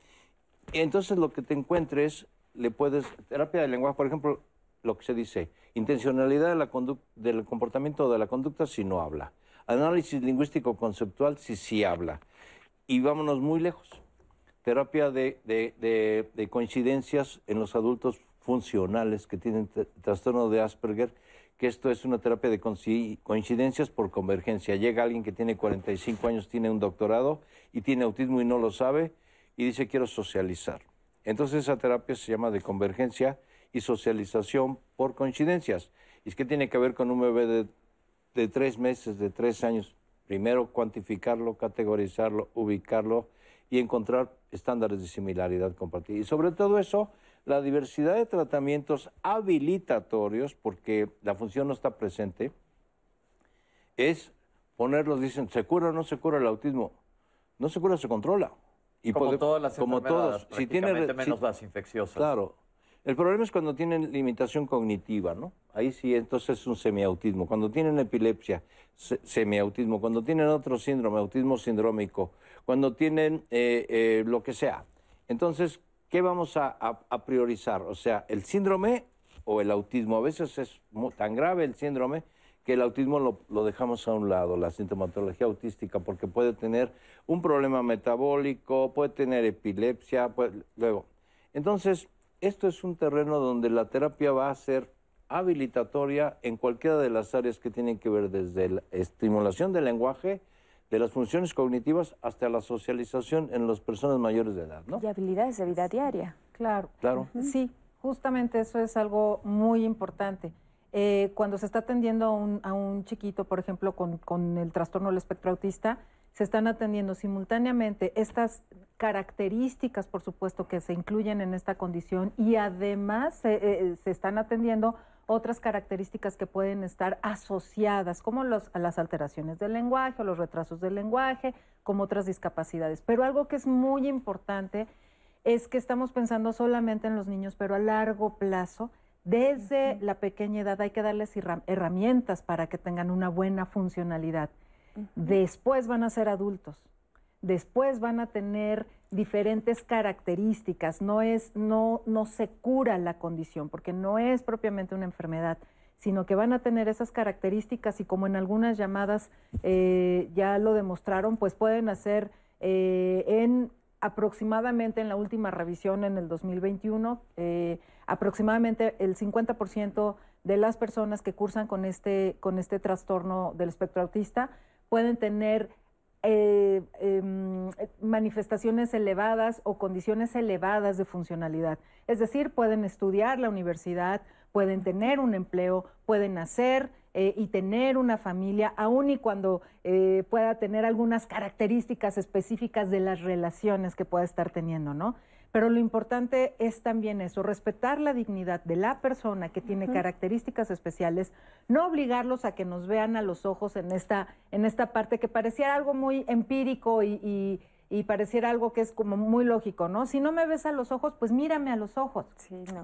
Y entonces lo que te encuentres, le puedes, terapia de lenguaje, por ejemplo, lo que se dice, intencionalidad de la del comportamiento de la conducta si no habla. Análisis lingüístico conceptual si sí habla. Y vámonos muy lejos. Terapia de, coincidencias en los adultos funcionales que tienen trastorno de Asperger, que esto es una terapia de coincidencias por convergencia. Llega alguien que tiene 45 años, tiene un doctorado y tiene autismo y no lo sabe y dice quiero socializar. Entonces esa terapia se llama de convergencia y socialización por coincidencias. ¿Y es que tiene que ver con un bebé de de tres meses, de tres años, primero cuantificarlo, categorizarlo, ubicarlo y encontrar estándares de similaridad compartida. Y sobre todo eso, la diversidad de tratamientos habilitatorios, porque la función no está presente, es ponerlos, dicen, ¿se cura o no se cura el autismo? No se cura, se controla. Y como todas las como todos, si tiene menos las infecciosas. Claro, el problema es cuando tienen limitación cognitiva, ¿no? Ahí sí, entonces es un semiautismo. Cuando tienen epilepsia, semiautismo. Cuando tienen otro síndrome, autismo sindrómico. Cuando tienen eh, eh, lo que sea. Entonces, ¿qué vamos a, priorizar? O sea, el síndrome o el autismo. A veces es tan grave el síndrome que el autismo lo, dejamos a un lado, la sintomatología autística, porque puede tener un problema metabólico, puede tener epilepsia, luego. Entonces, esto es un terreno donde la terapia va a ser habilitatoria en cualquiera de las áreas que tienen que ver desde la estimulación del lenguaje, de las funciones cognitivas hasta la socialización en las personas mayores de edad, ¿no? Y habilidades de vida diaria. Claro. Claro. Sí, justamente eso es algo muy importante. Eh, cuando se está atendiendo a un, chiquito, por ejemplo, con, el trastorno del espectro autista, se están atendiendo simultáneamente estas características, por supuesto, que se incluyen en esta condición y además se, eh, están atendiendo otras características que pueden estar asociadas, como los, a las alteraciones del lenguaje o los retrasos del lenguaje, como otras discapacidades. Pero algo que es muy importante es que estamos pensando solamente en los niños, pero a largo plazo, desde la pequeña edad hay que darles herramientas para que tengan una buena funcionalidad. Después van a ser adultos, después van a tener diferentes características, no, es, no, no se cura la condición, porque no es propiamente una enfermedad, sino que van a tener esas características y como en algunas llamadas eh, ya lo demostraron, pues pueden hacer eh, en aproximadamente en la última revisión en el 2021, eh, aproximadamente el 50% de las personas que cursan con este, con este trastorno del espectro autista pueden tener eh, em, manifestaciones elevadas o condiciones elevadas de funcionalidad. Es decir, pueden estudiar la universidad, pueden tener un empleo, pueden nacer eh, y tener una familia, aun y cuando eh, pueda tener algunas características específicas de las relaciones que pueda estar teniendo, ¿no? Pero lo importante es también eso, respetar la dignidad de la persona que tiene características especiales, no obligarlos a que nos vean a los ojos en esta, en esta parte que pareciera algo muy empírico y, pareciera algo que es como muy lógico, ¿no? Si no me ves a los ojos, pues mírame a los ojos.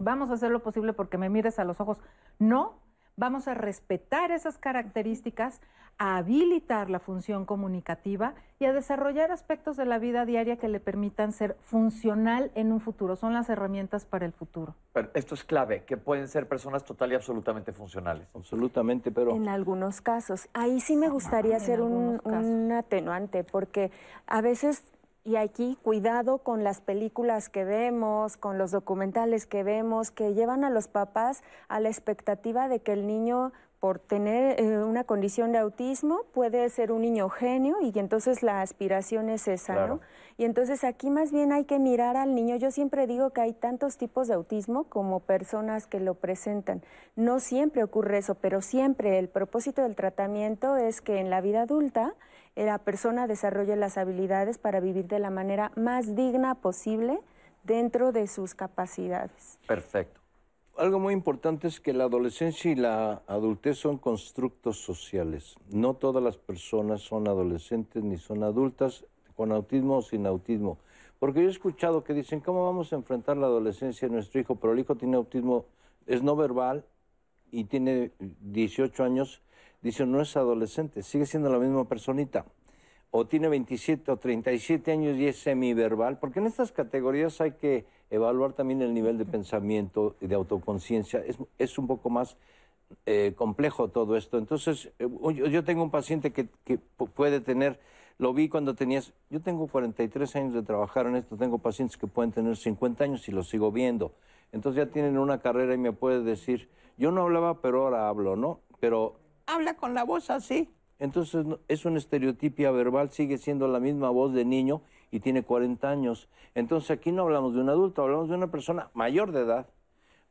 Vamos a hacer lo posible porque me mires a los ojos. No, vamos a respetar esas características, a habilitar la función comunicativa y a desarrollar aspectos de la vida diaria que le permitan ser funcional en un futuro. Son las herramientas para el futuro. Pero esto es clave, que pueden ser personas total y absolutamente funcionales. Absolutamente, pero... En algunos casos. Ahí sí me gustaría hacer un, un atenuante, porque a veces y aquí cuidado con las películas que vemos, con los documentales que vemos, que llevan a los papás a la expectativa de que el niño por tener eh, una condición de autismo puede ser un niño genio y entonces la aspiración es esa, ¿no? Y entonces aquí más bien hay que mirar al niño. Yo siempre digo que hay tantos tipos de autismo como personas que lo presentan. No siempre ocurre eso, pero siempre el propósito del tratamiento es que en la vida adulta la persona desarrolle las habilidades para vivir de la manera más digna posible dentro de sus capacidades. Perfecto. Algo muy importante es que la adolescencia y la adultez son constructos sociales. No todas las personas son adolescentes ni son adultas con autismo o sin autismo. Porque yo he escuchado que dicen, ¿cómo vamos a enfrentar la adolescencia de nuestro hijo? Pero el hijo tiene autismo, es no verbal y tiene 18 años. Dicen, no es adolescente, sigue siendo la misma personita. O tiene 27 o 37 años y es semiverbal. Porque en estas categorías hay que evaluar también el nivel de pensamiento y de autoconciencia. Es, es, un poco más eh, complejo todo esto. Entonces, eh, yo tengo un paciente que, que puede tener lo vi cuando tenías, yo tengo 43 años de trabajar en esto, tengo pacientes que pueden tener 50 años y los sigo viendo. Entonces ya tienen una carrera y me puede decir, yo no hablaba, pero ahora hablo, ¿no? Pero habla con la voz así. Entonces es una estereotipia verbal, sigue siendo la misma voz de niño y tiene 40 años. Entonces aquí no hablamos de un adulto, hablamos de una persona mayor de edad.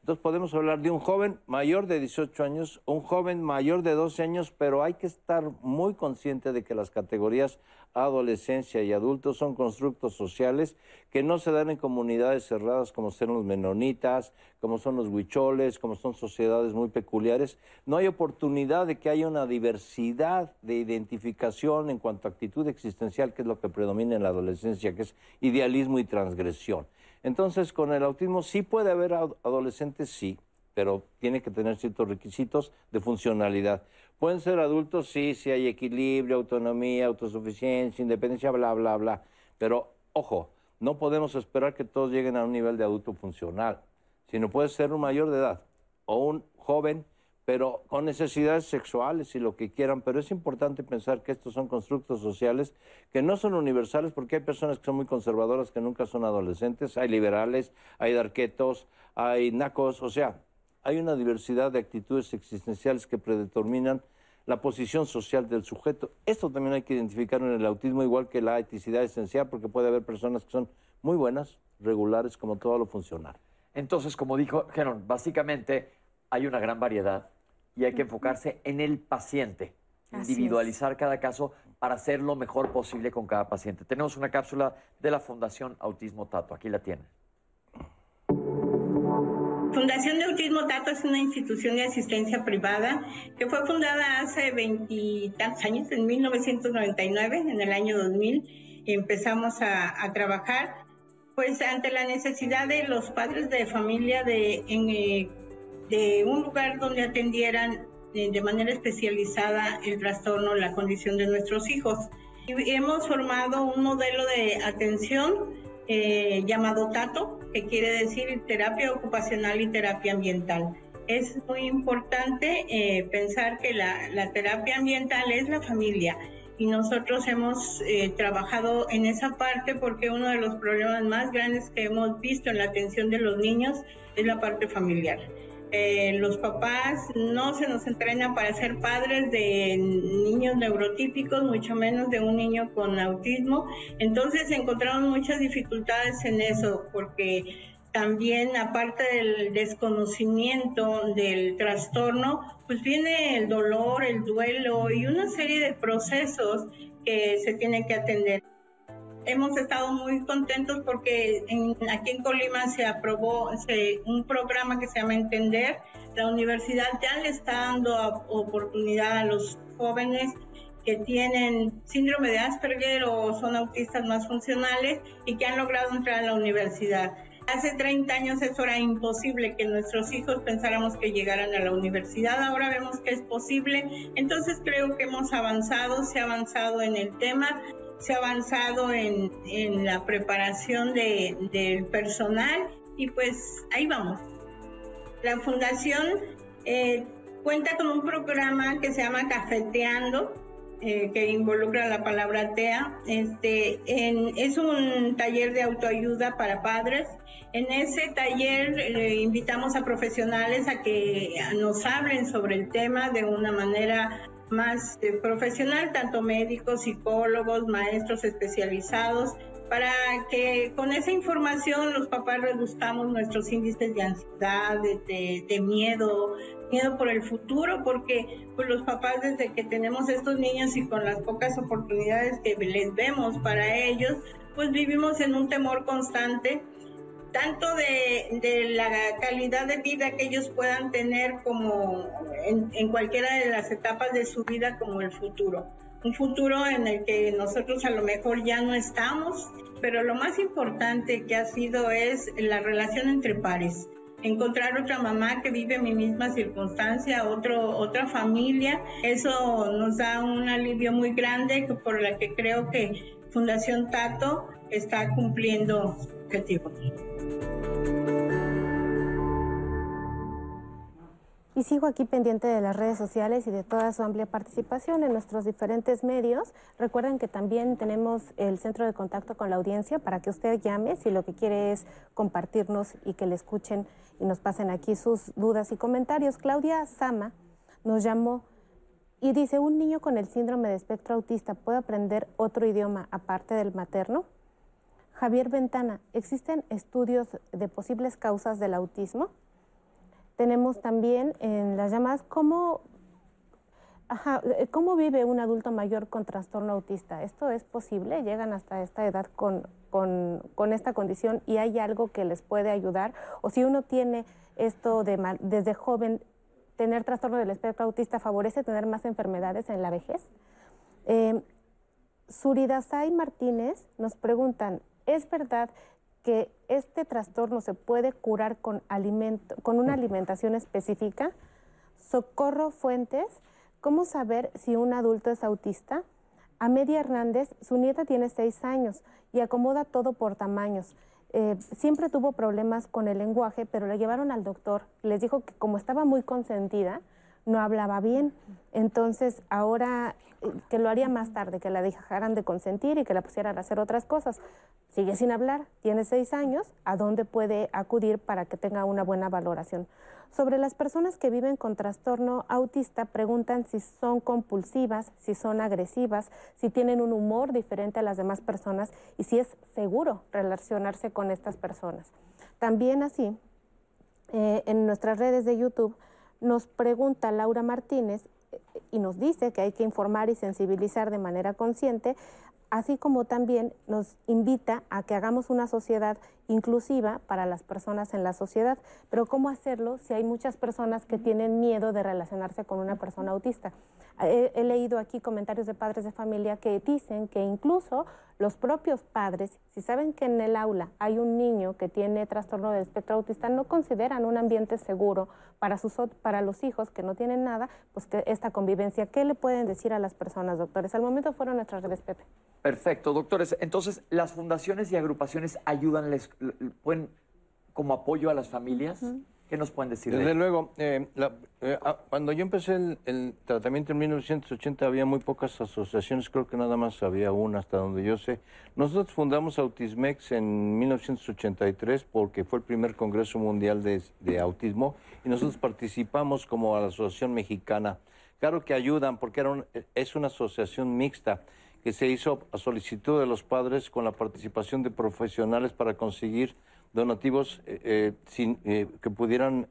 Entonces podemos hablar de un joven mayor de 18 años, un joven mayor de 12 años, pero hay que estar muy consciente de que las categorías adolescencia y adultos son constructos sociales que no se dan en comunidades cerradas como son los menonitas, como son los huicholes, como son sociedades muy peculiares. No hay oportunidad de que haya una diversidad de identificación en cuanto a actitud existencial, que es lo que predomina en la adolescencia, que es idealismo y transgresión. Entonces, con el autismo sí puede haber adolescentes, sí, pero tiene que tener ciertos requisitos de funcionalidad. Pueden ser adultos, sí, si hay equilibrio, autonomía, autosuficiencia, independencia, bla, bla, bla. Pero, ojo, no podemos esperar que todos lleguen a un nivel de adulto funcional, sino puede ser un mayor de edad o un joven pero con necesidades sexuales y lo que quieran, pero es importante pensar que estos son constructos sociales que no son universales porque hay personas que son muy conservadoras que nunca son adolescentes, hay liberales, hay darquetos, hay nacos, o sea, hay una diversidad de actitudes existenciales que predeterminan la posición social del sujeto. Esto también hay que identificar en el autismo, igual que la eticidad esencial, porque puede haber personas que son muy buenas, regulares, como todo lo funcional. Entonces, como dijo Geron, básicamente hay una gran variedad y hay que enfocarse en el paciente, individualizar cada caso para hacer lo mejor posible con cada paciente. Tenemos una cápsula de la Fundación Autismo Tato, aquí la tienen. Fundación de Autismo Tato es una institución de asistencia privada que fue fundada hace veintitantos años, en 1999, en el año 2000, empezamos a, trabajar pues ante la necesidad de los padres de familia de en, eh, de un lugar donde atendieran eh, de manera especializada el trastorno, la condición de nuestros hijos. Y hemos formado un modelo de atención eh, llamado TATO, que quiere decir terapia ocupacional y terapia ambiental. Es muy importante eh, pensar que la, la, terapia ambiental es la familia y nosotros hemos trabajado en esa parte porque uno de los problemas más grandes que hemos visto en la atención de los niños es la parte familiar. Eh, los papás no se nos entrenan para ser padres de niños neurotípicos, mucho menos de un niño con autismo. Entonces encontramos muchas dificultades en eso, porque también aparte del desconocimiento del trastorno, pues viene el dolor, el duelo y una serie de procesos que se tienen que atender hemos estado muy contentos porque aquí en Colima se aprobó un programa que se llama Entender. La universidad ya le está dando oportunidad a los jóvenes que tienen síndrome de Asperger o son autistas más funcionales y que han logrado entrar a la universidad. Hace 30 años eso era imposible que nuestros hijos pensáramos que llegaran a la universidad, ahora vemos que es posible, entonces creo que hemos avanzado, se ha avanzado en el tema, se ha avanzado en, la preparación del personal y pues ahí vamos. La fundación eh, cuenta con un programa que se llama Cafeteando, eh, que involucra la palabra TEA. Este, es un taller de autoayuda para padres. En ese taller eh, invitamos a profesionales a que nos hablen sobre el tema de una manera más eh, profesional, tanto médicos, psicólogos, maestros especializados, para que con esa información los papás reduzcamos nuestros índices de ansiedad, de, miedo, miedo por el futuro, porque pues, los papás desde que tenemos estos niños y con las pocas oportunidades que les vemos para ellos, pues vivimos en un temor constante tanto de, la calidad de vida que ellos puedan tener como en, cualquiera de las etapas de su vida como el futuro. Un futuro en el que nosotros a lo mejor ya no estamos, pero lo más importante que ha sido es la relación entre pares. Encontrar otra mamá que vive mi misma circunstancia, otro, otra familia, eso nos da un alivio muy grande por la que creo que Fundación Tato está cumpliendo objetivos. Y sigo aquí pendiente de las redes sociales y de toda su amplia participación en nuestros diferentes medios. Recuerden que también tenemos el centro de contacto con la audiencia para que usted llame si lo que quiere es compartirnos y que le escuchen y nos pasen aquí sus dudas y comentarios. Claudia Sama nos llamó y dice, ¿un niño con el síndrome de espectro autista puede aprender otro idioma aparte del materno? Javier Ventana, ¿existen estudios de posibles causas del autismo? Tenemos también en las llamadas cómo, eh, cómo vive un adulto mayor con trastorno autista. ¿Esto es posible? ¿Llegan hasta esta edad con, con, esta condición y hay algo que les puede ayudar? O si uno tiene esto de desde joven, tener trastorno del espectro autista favorece tener más enfermedades en la vejez. Eh, Suridasai Martínez nos preguntan, ¿es verdad que este trastorno se puede curar con, alimento, con una alimentación específica. Socorro Fuentes, ¿cómo saber si un adulto es autista? Amedia Hernández, su nieta tiene seis años y acomoda todo por tamaños. Eh, siempre tuvo problemas con el lenguaje, pero le llevaron al doctor. Les dijo que como estaba muy consentida, no hablaba bien. Entonces, ahora eh, que lo haría más tarde, que la dejaran de consentir y que la pusieran a hacer otras cosas. Sigue sin hablar, tiene seis años, ¿a dónde puede acudir para que tenga una buena valoración? Sobre las personas que viven con trastorno autista, preguntan si son compulsivas, si son agresivas, si tienen un humor diferente a las demás personas y si es seguro relacionarse con estas personas. También así, eh, en nuestras redes de YouTube, nos pregunta Laura Martínez y nos dice que hay que informar y sensibilizar de manera consciente así como también nos invita a que hagamos una sociedad inclusiva para las personas en la sociedad. Pero ¿cómo hacerlo si hay muchas personas que tienen miedo de relacionarse con una persona autista? He, leído aquí comentarios de padres de familia que dicen que incluso los propios padres, si saben que en el aula hay un niño que tiene trastorno de espectro autista, no consideran un ambiente seguro para, sus, para los hijos que no tienen nada, pues que esta convivencia. ¿Qué le pueden decir a las personas, doctores? Al momento fueron nuestras redes, Pepe. Perfecto, doctores. Entonces, ¿las fundaciones y agrupaciones ayudan, les, pueden, como apoyo a las familias? ¿Qué nos pueden decir? Desde luego, eh, eh, ah, cuando yo empecé el, tratamiento en 1980 había muy pocas asociaciones, creo que nada más había una hasta donde yo sé. Nosotros fundamos Autismex en 1983 porque fue el primer Congreso Mundial de, Autismo y nosotros participamos como la Asociación Mexicana. Claro que ayudan porque era es una asociación mixta que se hizo a solicitud de los padres con la participación de profesionales para conseguir donativos eh, eh, eh, que pudieran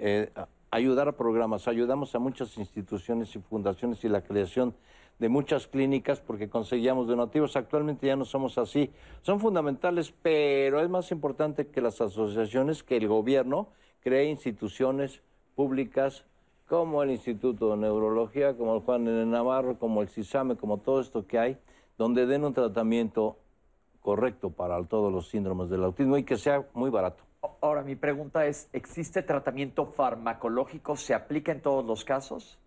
ayudar a programas. Ayudamos a muchas instituciones y fundaciones y la creación de muchas clínicas porque conseguíamos donativos. Actualmente ya no somos así. Son fundamentales, pero es más importante que las asociaciones, que el gobierno cree instituciones públicas como el Instituto de Neurología, como el Juan de Navarro, como el CISAME, como todo esto que hay, donde den un tratamiento correcto para todos los síndromes del autismo y que sea muy barato. Ahora, mi pregunta es, ¿existe tratamiento farmacológico? ¿Se aplica en todos los casos?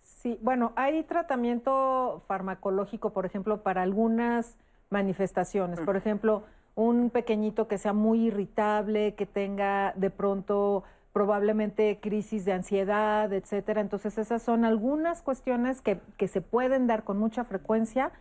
Sí, bueno, hay tratamiento farmacológico, por ejemplo, para algunas manifestaciones. Por ejemplo, un pequeñito que sea muy irritable, que tenga de pronto probablemente crisis de ansiedad, etcétera. Entonces, esas son algunas cuestiones que, que se pueden dar con mucha frecuencia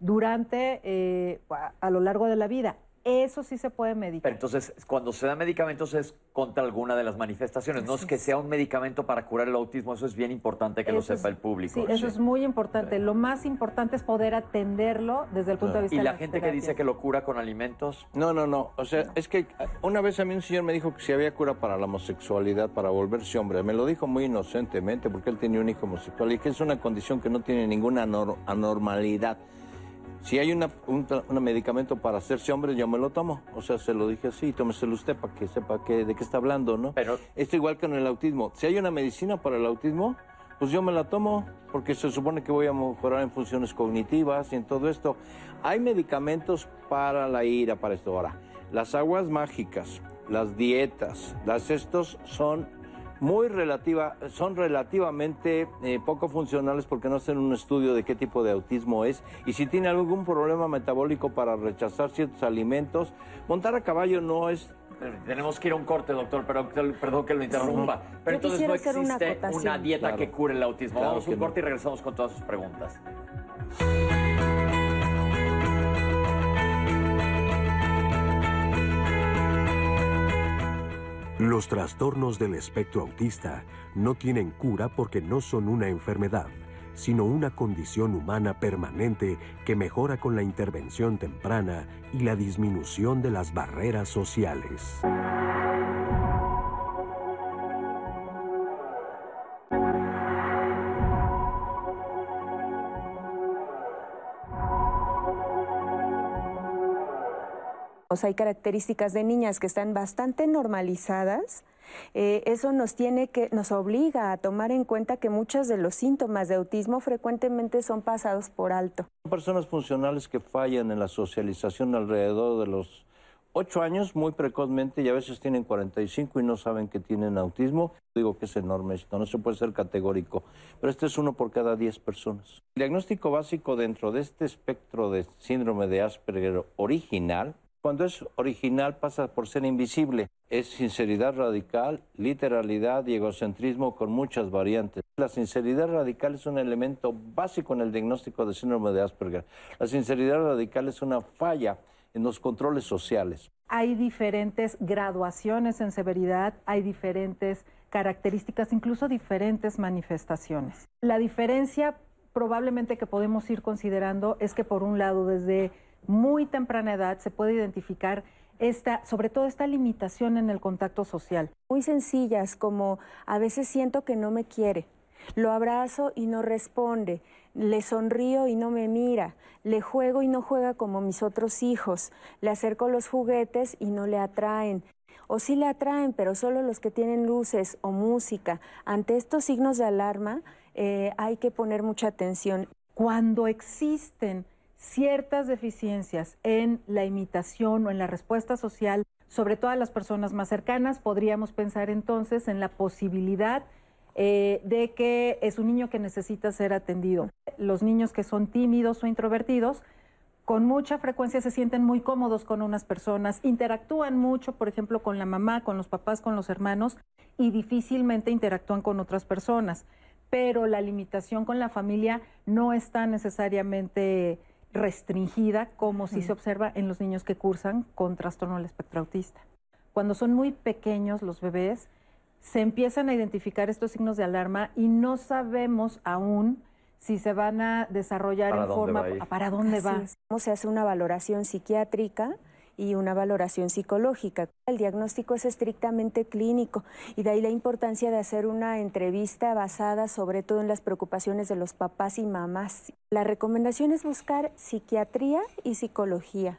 durante, eh, a, lo largo de la vida. Eso sí se puede medicar. Pero entonces, cuando se da medicamentos es contra alguna de las manifestaciones, no es que sea un medicamento para curar el autismo, eso es bien importante que lo sepa el público. Sí, eso es muy importante. Lo más importante es poder atenderlo desde el punto de vista ¿Y la, gente que dice que lo cura con alimentos? No, no, no. O sea, es que una vez a mí un señor me dijo que si había cura para la homosexualidad, para volverse hombre. Me lo dijo muy inocentemente porque él tenía un hijo homosexual y que es una condición que no tiene ninguna anormalidad Si hay una, un, medicamento para hacerse hombre, yo me lo tomo. O sea, se lo dije así, tómeselo usted para que sepa que, de qué está hablando, ¿no? Pero Esto igual que en el autismo. Si hay una medicina para el autismo, pues yo me la tomo, porque se supone que voy a mejorar en funciones cognitivas y en todo esto. Hay medicamentos para la ira, para esto. Ahora, las aguas mágicas, las dietas, las estos son muy relativa, son relativamente eh, poco funcionales porque no hacen un estudio de qué tipo de autismo es y si tiene algún problema metabólico para rechazar ciertos alimentos. Montar a caballo no es Tenemos que ir a un corte, doctor, pero perdón que lo interrumpa. Pero Yo entonces no una existe una, dieta Claro. que cure el autismo. Claro Vamos a un no. corte y regresamos con todas sus preguntas. Los trastornos del espectro autista no tienen cura porque no son una enfermedad, sino una condición humana permanente que mejora con la intervención temprana y la disminución de las barreras sociales. Hay características de niñas que están bastante normalizadas. Eh, eso nos tiene que, nos obliga a tomar en cuenta que muchos de los síntomas de autismo frecuentemente son pasados por alto. Son personas funcionales que fallan en la socialización alrededor de los 8 años muy precozmente y a veces tienen 45 y no saben que tienen autismo. Digo que es enorme esto, no se puede ser categórico, pero este es uno por cada 10 personas. El diagnóstico básico dentro de este espectro de síndrome de Asperger original, cuando es original pasa por ser invisible. Es sinceridad radical, literalidad y egocentrismo con muchas variantes. La sinceridad radical es un elemento básico en el diagnóstico de síndrome de Asperger. La sinceridad radical es una falla en los controles sociales. Hay diferentes graduaciones en severidad, hay diferentes características, incluso diferentes manifestaciones. La diferencia probablemente que podemos ir considerando es que por un lado desde muy temprana edad se puede identificar esta, sobre todo esta limitación en el contacto social. Muy sencillas, como a veces siento que no me quiere. Lo abrazo y no responde. Le sonrío y no me mira. Le juego y no juega como mis otros hijos. Le acerco los juguetes y no le atraen. O sí le atraen, pero solo los que tienen luces o música. Ante estos signos de alarma eh, hay que poner mucha atención. Cuando existen ciertas deficiencias en la imitación o en la respuesta social, sobre todo a las personas más cercanas, podríamos pensar entonces en la posibilidad eh, de que es un niño que necesita ser atendido. Los niños que son tímidos o introvertidos, con mucha frecuencia se sienten muy cómodos con unas personas, interactúan mucho, por ejemplo, con la mamá, con los papás, con los hermanos, y difícilmente interactúan con otras personas. Pero la limitación con la familia no está necesariamente restringida como si se observa en los niños que cursan con trastorno del espectro autista. Cuando son muy pequeños los bebés, se empiezan a identificar estos signos de alarma y no sabemos aún si se van a desarrollar ¿Para en forma va a ir? para dónde Así va. es. Se hace una valoración psiquiátrica y una valoración psicológica. El diagnóstico es estrictamente clínico y de ahí la importancia de hacer una entrevista basada sobre todo en las preocupaciones de los papás y mamás. La recomendación es buscar psiquiatría y psicología.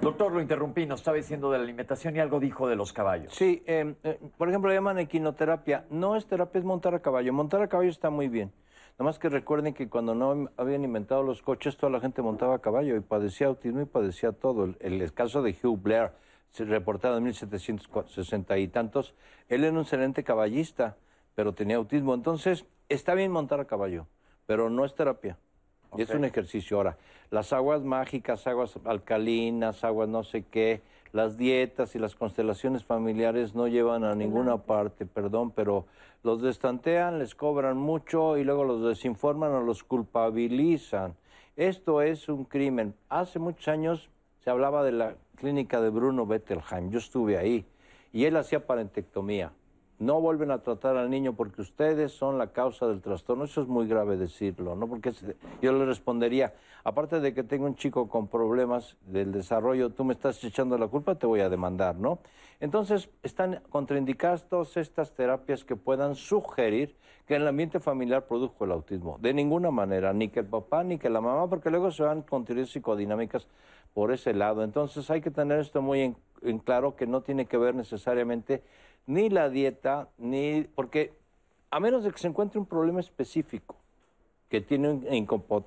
Doctor, lo interrumpí, nos estaba diciendo de la alimentación y algo dijo de los caballos. Sí, eh, eh, por ejemplo, le llaman equinoterapia. No es terapia, es montar a caballo. Montar a caballo está muy bien. Nada más que recuerden que cuando no habían inventado los coches, toda la gente montaba a caballo y padecía autismo y padecía todo. El, el caso de Hugh Blair, reportado en 1760 y tantos, él era un excelente caballista, pero tenía autismo. Entonces, está bien montar a caballo, pero no es terapia. Y es un ejercicio. Ahora, las aguas mágicas, aguas alcalinas, aguas no sé qué, las dietas y las constelaciones familiares no llevan a ninguna parte, perdón, pero los destantean, les cobran mucho y luego los desinforman o los culpabilizan. Esto es un crimen. Hace muchos años se hablaba de la clínica de Bruno Bettelheim. Yo estuve ahí y él hacía parentectomía. No vuelven a tratar al niño porque ustedes son la causa del trastorno. Eso es muy grave decirlo, ¿no? Porque yo le respondería, aparte de que tengo un chico con problemas del desarrollo, tú me estás echando la culpa, te voy a demandar, ¿no? Entonces, están contraindicadas todas estas terapias que puedan sugerir que el ambiente familiar produjo el autismo. De ninguna manera, ni que el papá ni que la mamá, porque luego se van con teorías psicodinámicas por ese lado. Entonces, hay que tener esto muy en, en claro que no tiene que ver necesariamente ni la dieta, ni porque a menos de que se encuentre un problema específico que tiene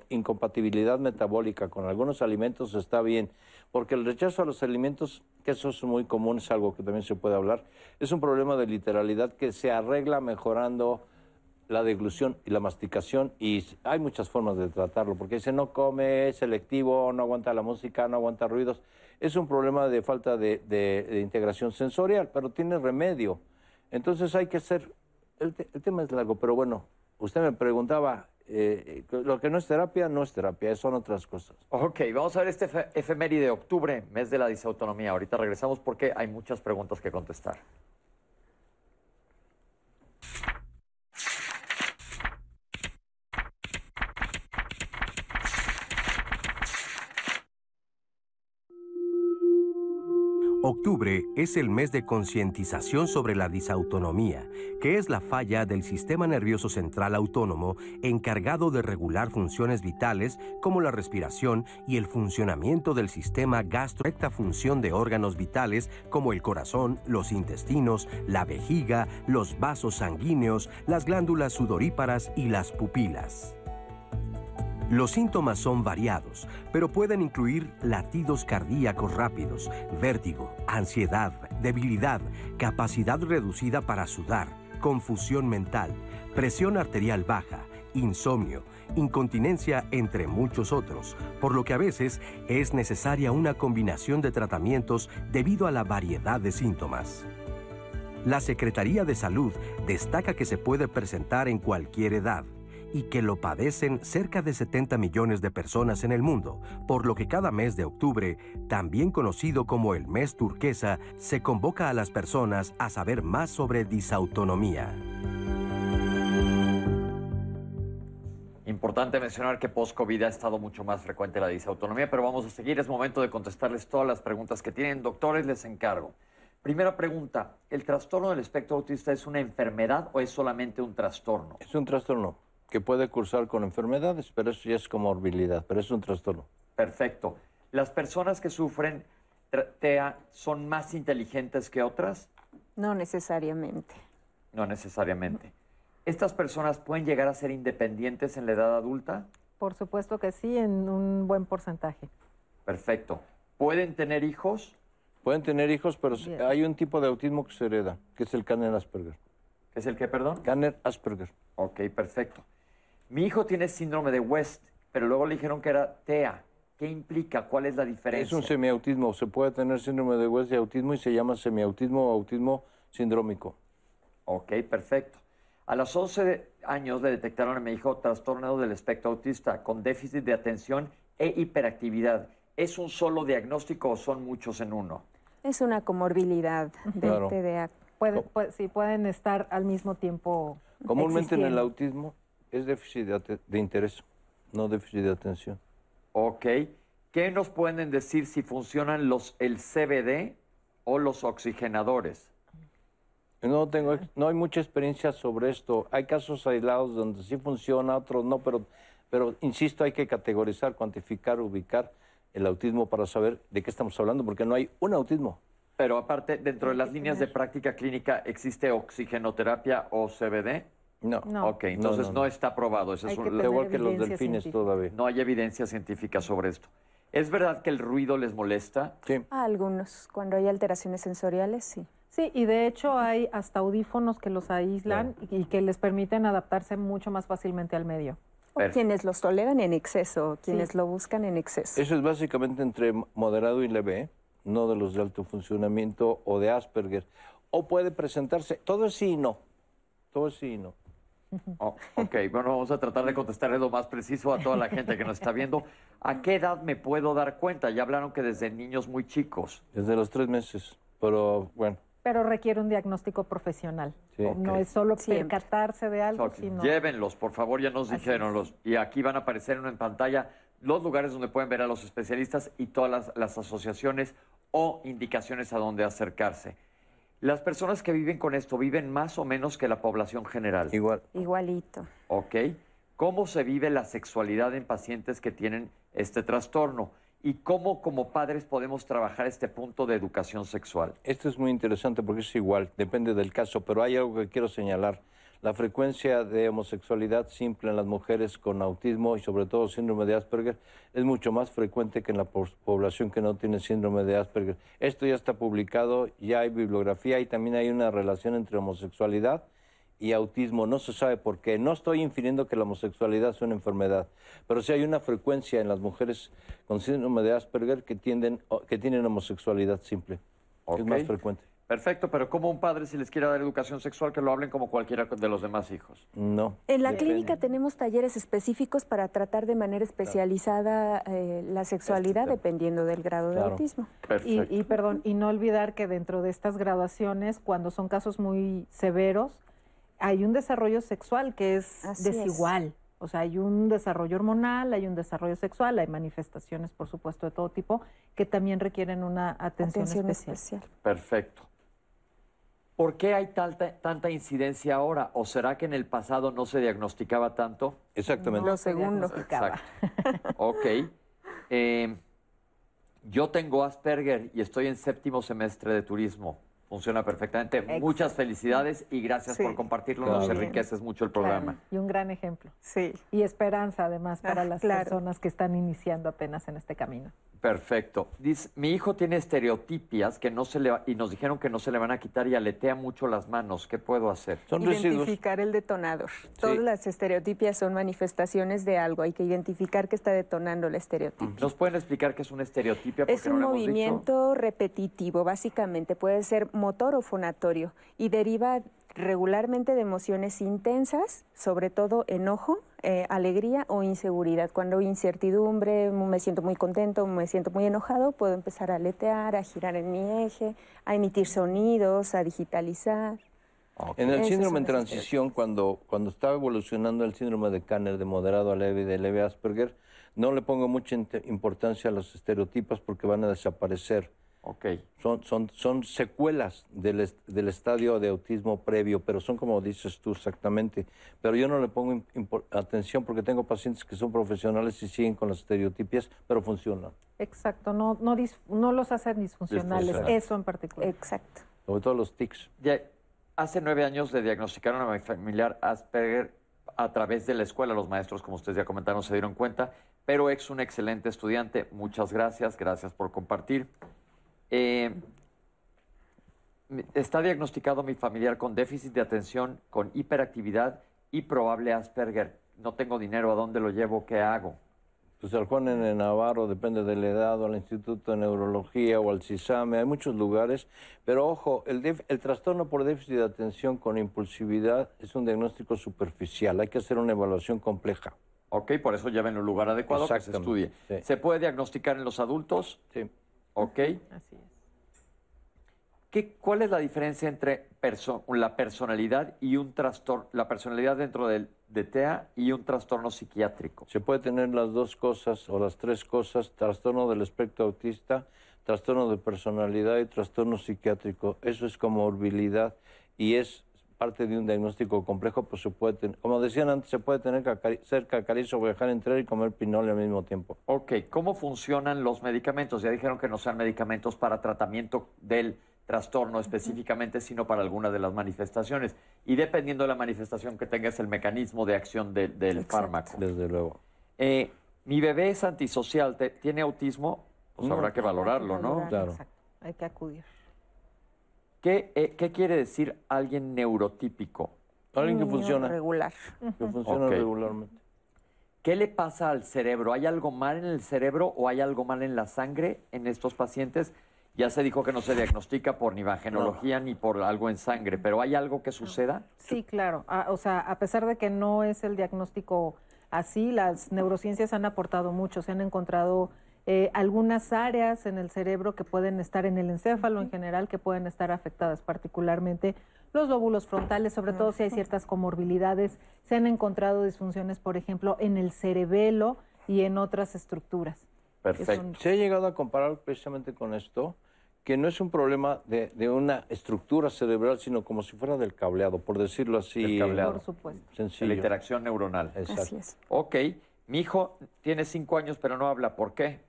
incompatibilidad metabólica con algunos alimentos, está bien, porque el rechazo a los alimentos, que eso es muy común, es algo que también se puede hablar, es un problema de literalidad que se arregla mejorando la deglución y la masticación y hay muchas formas de tratarlo, porque si no come, es selectivo, no aguanta la música, no aguanta ruidos. Es un problema de falta de, integración sensorial, pero tiene remedio. Entonces hay que hacer, el, tema es largo, pero bueno, usted me preguntaba, eh, lo que no es terapia, no es terapia, son otras cosas. Ok, vamos a ver este efeméride de octubre, mes de la disautonomía. Ahorita regresamos porque hay muchas preguntas que contestar. Octubre es el mes de concientización sobre la disautonomía, que es la falla del sistema nervioso central autónomo encargado de regular funciones vitales como la respiración y el funcionamiento del sistema gastro, función de órganos vitales como el corazón, los intestinos, la vejiga, los vasos sanguíneos, las glándulas sudoríparas y las pupilas. Los síntomas son variados, pero pueden incluir latidos cardíacos rápidos, vértigo, ansiedad, debilidad, capacidad reducida para sudar, confusión mental, presión arterial baja, insomnio, incontinencia, entre muchos otros, por lo que a veces es necesaria una combinación de tratamientos debido a la variedad de síntomas. La Secretaría de Salud destaca que se puede presentar en cualquier edad y que lo padecen cerca de 70 millones de personas en el mundo, por lo que cada mes de octubre, también conocido como el mes turquesa, se convoca a las personas a saber más sobre disautonomía. Importante mencionar que post-COVID ha estado mucho más frecuente la disautonomía, pero vamos a seguir. Es momento de contestarles todas las preguntas que tienen. Doctores, les encargo. Primera pregunta, ¿el trastorno del espectro autista es una enfermedad o es solamente un trastorno? Es un trastorno que puede cursar con enfermedades, pero eso ya es comorbilidad, pero es un trastorno. Perfecto. ¿Las personas que sufren TEA son más inteligentes que otras? No necesariamente. No necesariamente. ¿Estas personas pueden llegar a ser independientes en la edad adulta? Por supuesto que sí, en un buen porcentaje. Perfecto. ¿Pueden tener hijos? Pueden tener hijos, pero hay un tipo de autismo que se hereda, que es el Kanner Asperger. ¿Qué es el qué, perdón? Kanner Asperger. Ok, perfecto. Mi hijo tiene síndrome de West, pero luego le dijeron que era TEA. ¿Qué implica? ¿Cuál es la diferencia? Es un semiautismo. Se puede tener síndrome de West y autismo y se llama semiautismo o autismo sindrómico. Ok, perfecto. A los 11 años le detectaron a mi hijo trastorno del espectro autista con déficit de atención e hiperactividad. ¿Es un solo diagnóstico o son muchos en uno? Es una comorbilidad de TDA. sí, pueden estar al mismo tiempo. Comúnmente en el autismo es déficit de, interés, no déficit de atención. Ok. ¿Qué nos pueden decir si funcionan los el CBD o los oxigenadores? No tengo, no hay mucha experiencia sobre esto. Hay casos aislados donde sí funciona, otros no, pero, pero insisto, hay que categorizar, cuantificar, ubicar el autismo para saber de qué estamos hablando, porque no hay un autismo. Pero aparte, dentro de las líneas de práctica clínica, ¿existe oxigenoterapia o CBD? No. Ok, entonces no, está aprobado. Eso es igual que los delfines todavía. No hay evidencia científica sobre esto. ¿Es verdad que el ruido les molesta? Sí. A algunos, cuando hay alteraciones sensoriales, sí. Sí, y de hecho hay hasta audífonos que los aíslan y que les permiten adaptarse mucho más fácilmente al medio. O quienes los toleran en exceso, quienes lo buscan en exceso. Eso es básicamente entre moderado y leve, no de los de alto funcionamiento o de Asperger. O puede presentarse, todo es sí y no. Todo es sí y no. Oh, ok, bueno, vamos a tratar de contestarle lo más preciso a toda la gente que nos está viendo. ¿A qué edad me puedo dar cuenta? Ya hablaron que desde niños muy chicos. Desde los tres meses, pero bueno, Pero requiere un diagnóstico profesional. Sí. No es solo Siempre. percatarse de algo, sino... Llévenlos, por favor, ya nos Así dijeron los. Y aquí van a aparecer en pantalla los lugares donde pueden ver a los especialistas y todas las, las asociaciones o indicaciones a dónde acercarse. Las personas que viven con esto viven más o menos que la población general. Igual. Igualito. ¿Ok? ¿Cómo se vive la sexualidad en pacientes que tienen este trastorno? ¿Y cómo como padres podemos trabajar este punto de educación sexual? Esto es muy interesante porque es igual, depende del caso, pero hay algo que quiero señalar. La frecuencia de homosexualidad simple en las mujeres con autismo y sobre todo síndrome de Asperger es mucho más frecuente que en la po- población que no tiene síndrome de Asperger. Esto ya está publicado, ya hay bibliografía y también hay una relación entre homosexualidad y autismo. No se sabe por qué. No estoy infiriendo que la homosexualidad sea una enfermedad, pero sí hay una frecuencia en las mujeres con síndrome de Asperger que, tienden, que tienen homosexualidad simple. Es más frecuente. Perfecto, pero como un padre si les quiere dar educación sexual que lo hablen como cualquiera de los demás hijos. No. En la Depende. clínica tenemos talleres específicos para tratar de manera especializada eh, la sexualidad dependiendo del grado de Claro. autismo. Y, y, perdón, y no olvidar que dentro de estas graduaciones, cuando son casos muy severos, hay un desarrollo sexual que es Así es. desigual. O sea, hay un desarrollo hormonal, hay un desarrollo sexual, hay manifestaciones, por supuesto, de todo tipo, que también requieren una atención, Atención especial. especial. Perfecto. ¿Por qué hay tanta, tanta incidencia ahora? ¿O será que en el pasado no se diagnosticaba tanto? Exactamente. Lo segundo. Exacto. Ok. Eh, yo tengo Asperger y estoy en séptimo semestre de turismo. Funciona perfectamente. Excelente. Muchas felicidades y gracias Sí. por compartirlo. Claro. Nos enriqueces mucho el programa. Claro, y un gran ejemplo. Sí. Y esperanza, además, para Ah, las claro. personas que están iniciando apenas en este camino. Perfecto. Dice, mi hijo tiene estereotipias que no se le va- y nos dijeron que no se le van a quitar y aletea mucho las manos. ¿Qué puedo hacer? Son residuos. Identificar el detonador. Todas las estereotipias son manifestaciones de algo. Hay que identificar qué está detonando la estereotipia. ¿Nos pueden explicar qué es una estereotipia? Es Porque un no movimiento repetitivo, básicamente. Puede ser motor o fonatorio y deriva regularmente de emociones intensas, sobre todo enojo, eh, alegría o inseguridad. Cuando hay incertidumbre, me siento muy contento, me siento muy enojado, puedo empezar a aletear, a girar en mi eje, a emitir sonidos, a digitalizar. En el síndrome en transición, cuando, cuando está evolucionando el síndrome de Kanner de moderado a leve y de leve Asperger, no le pongo mucha importancia a los estereotipos porque van a desaparecer. Ok. Son, son, son secuelas del, est- del estadio de autismo previo, pero son como dices tú exactamente. Pero yo no le pongo atención porque tengo pacientes que son profesionales y siguen con las estereotipias, pero funcionan. Exacto, no, no, dis- no los hacen disfuncionales, eso en particular. Exacto. Sobre todo los tics. Ya- hace nueve años le diagnosticaron a mi familiar Asperger a través de la escuela. Los maestros, como ustedes ya comentaron, se dieron cuenta, pero es un excelente estudiante. Muchas gracias, gracias por compartir. Eh, está diagnosticado mi familiar con déficit de atención, con hiperactividad y probable Asperger. No tengo dinero, ¿a dónde lo llevo? ¿Qué hago? Pues al Juan N. Navarro, depende de la edad, o al Instituto de Neurología, o al CISAME, hay muchos lugares. Pero ojo, el, def- el trastorno por déficit de atención con impulsividad es un diagnóstico superficial, hay que hacer una evaluación compleja. Ok, por eso lleven un lugar adecuado que se estudie. Sí. ¿Se puede diagnosticar en los adultos? Sí. Ok. Así es. ¿Qué, ¿Cuál es la diferencia entre perso- la personalidad y un trastorno, la personalidad dentro del, de TEA y un trastorno psiquiátrico? Se puede tener las dos cosas o las tres cosas, trastorno del espectro autista, trastorno de personalidad y trastorno psiquiátrico. Eso es comorbilidad y es parte de un diagnóstico complejo, pues se puede tener, como decían antes, se puede tener cacari- ser cacarizo, viajar, entrar y comer pinole al mismo tiempo. Ok, ¿cómo funcionan los medicamentos? Ya dijeron que no sean medicamentos para tratamiento del trastorno específicamente, sino para alguna de las manifestaciones. Y dependiendo de la manifestación que tenga, es el mecanismo de acción de- del Exacto. fármaco. Desde luego. Eh, mi bebé es antisocial, ¿te- ¿tiene autismo? Pues No. habrá que valorarlo, ¿no? Valorar. Claro. Exacto, hay que acudir. ¿Qué, eh, qué quiere decir alguien neurotípico? Alguien que Niño funciona, Regular. que funciona regularmente. ¿Qué le pasa al cerebro? ¿Hay algo mal en el cerebro o hay algo mal en la sangre en estos pacientes? Ya se dijo que no se diagnostica por ni vagenología ni por algo en sangre, pero ¿hay algo que suceda? Sí, claro. Ah, o sea, a pesar de que no es el diagnóstico así, las neurociencias han aportado mucho. Se han encontrado eh, algunas áreas en el cerebro que pueden estar en el encéfalo en general, que pueden estar afectadas particularmente los lóbulos frontales, sobre todo si hay ciertas comorbilidades. Se han encontrado disfunciones, por ejemplo, en el cerebelo y en otras estructuras. Perfecto. Se ha llegado a comparar precisamente con esto, que no es un problema de, una estructura cerebral, sino como si fuera del cableado, por decirlo así. El cableado. Por supuesto. Sencillo. La interacción neuronal. Exacto. Así es. Ok. Mi hijo tiene cinco años, pero no habla. ¿Por qué?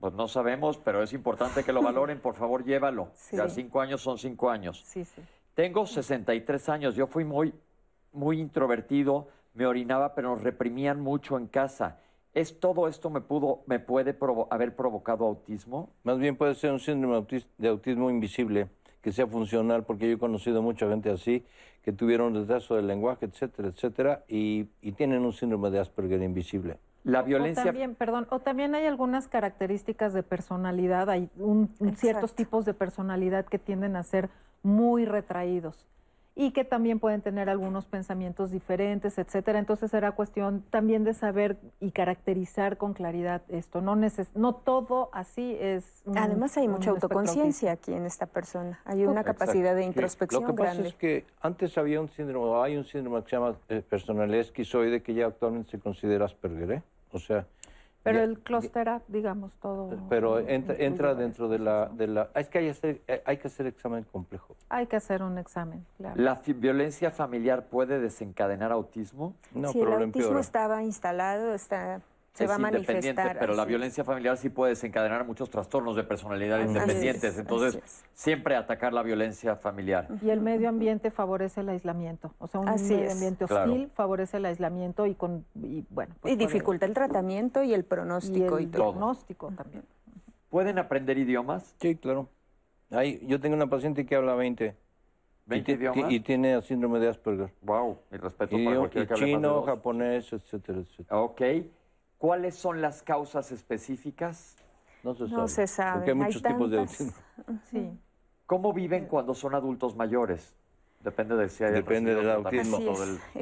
Pues no sabemos, pero es importante que lo valoren. Por favor, llévalo. Ya cinco años son cinco años. Sí, sí. Tengo 63 años. Yo fui muy, muy introvertido, me orinaba, pero nos reprimían mucho en casa. ¿Es todo esto me pudo, me puede haber provocado autismo? Más bien puede ser un síndrome de autismo invisible que sea funcional, porque yo he conocido mucha gente así, que tuvieron retraso del lenguaje, etcétera, etcétera, y, tienen un síndrome de Asperger invisible. La violencia. O también, perdón, o también hay algunas características de personalidad, hay ciertos tipos de personalidad que tienden a ser muy retraídos y que también pueden tener algunos pensamientos diferentes, etcétera. Entonces será cuestión también de saber y caracterizar con claridad esto. No neces no todo así es. Además hay mucha autoconciencia aquí en esta persona. Hay una capacidad de introspección Lo que pasa es que antes había un síndrome, o hay un síndrome que se llama eh, personalidad esquizoide que ya actualmente se considera Asperger, ¿eh? O sea, pero el clúster digamos, todo. Pero entra, entra dentro de la, de la. Es que hay, hacer, hay que hacer examen complejo. Hay que hacer un examen, claro. ¿La violencia familiar puede desencadenar autismo? No, sí, el autismo estaba instalado, está se va a manifestar. Pero la violencia familiar sí puede desencadenar muchos trastornos de personalidad independientes. Entonces, siempre atacar la violencia familiar. Y el medio ambiente favorece el aislamiento. O sea, un medio ambiente hostil favorece el aislamiento y con y, bueno. Pues y dificulta el tratamiento y el pronóstico y el pronóstico también. ¿Pueden aprender idiomas? Sí, claro. Hay, yo tengo una paciente que habla 20. 20 idiomas. Y tiene síndrome de Asperger. Wow, mi respeto y, para cualquier y chino, japonés, etcétera, etcétera. Ok. ¿Cuáles son las causas específicas? No se sabe. No se sabe. Porque hay muchos tipos de autismo. Sí. ¿Cómo viven cuando son adultos mayores? Depende de si hay Depende del autismo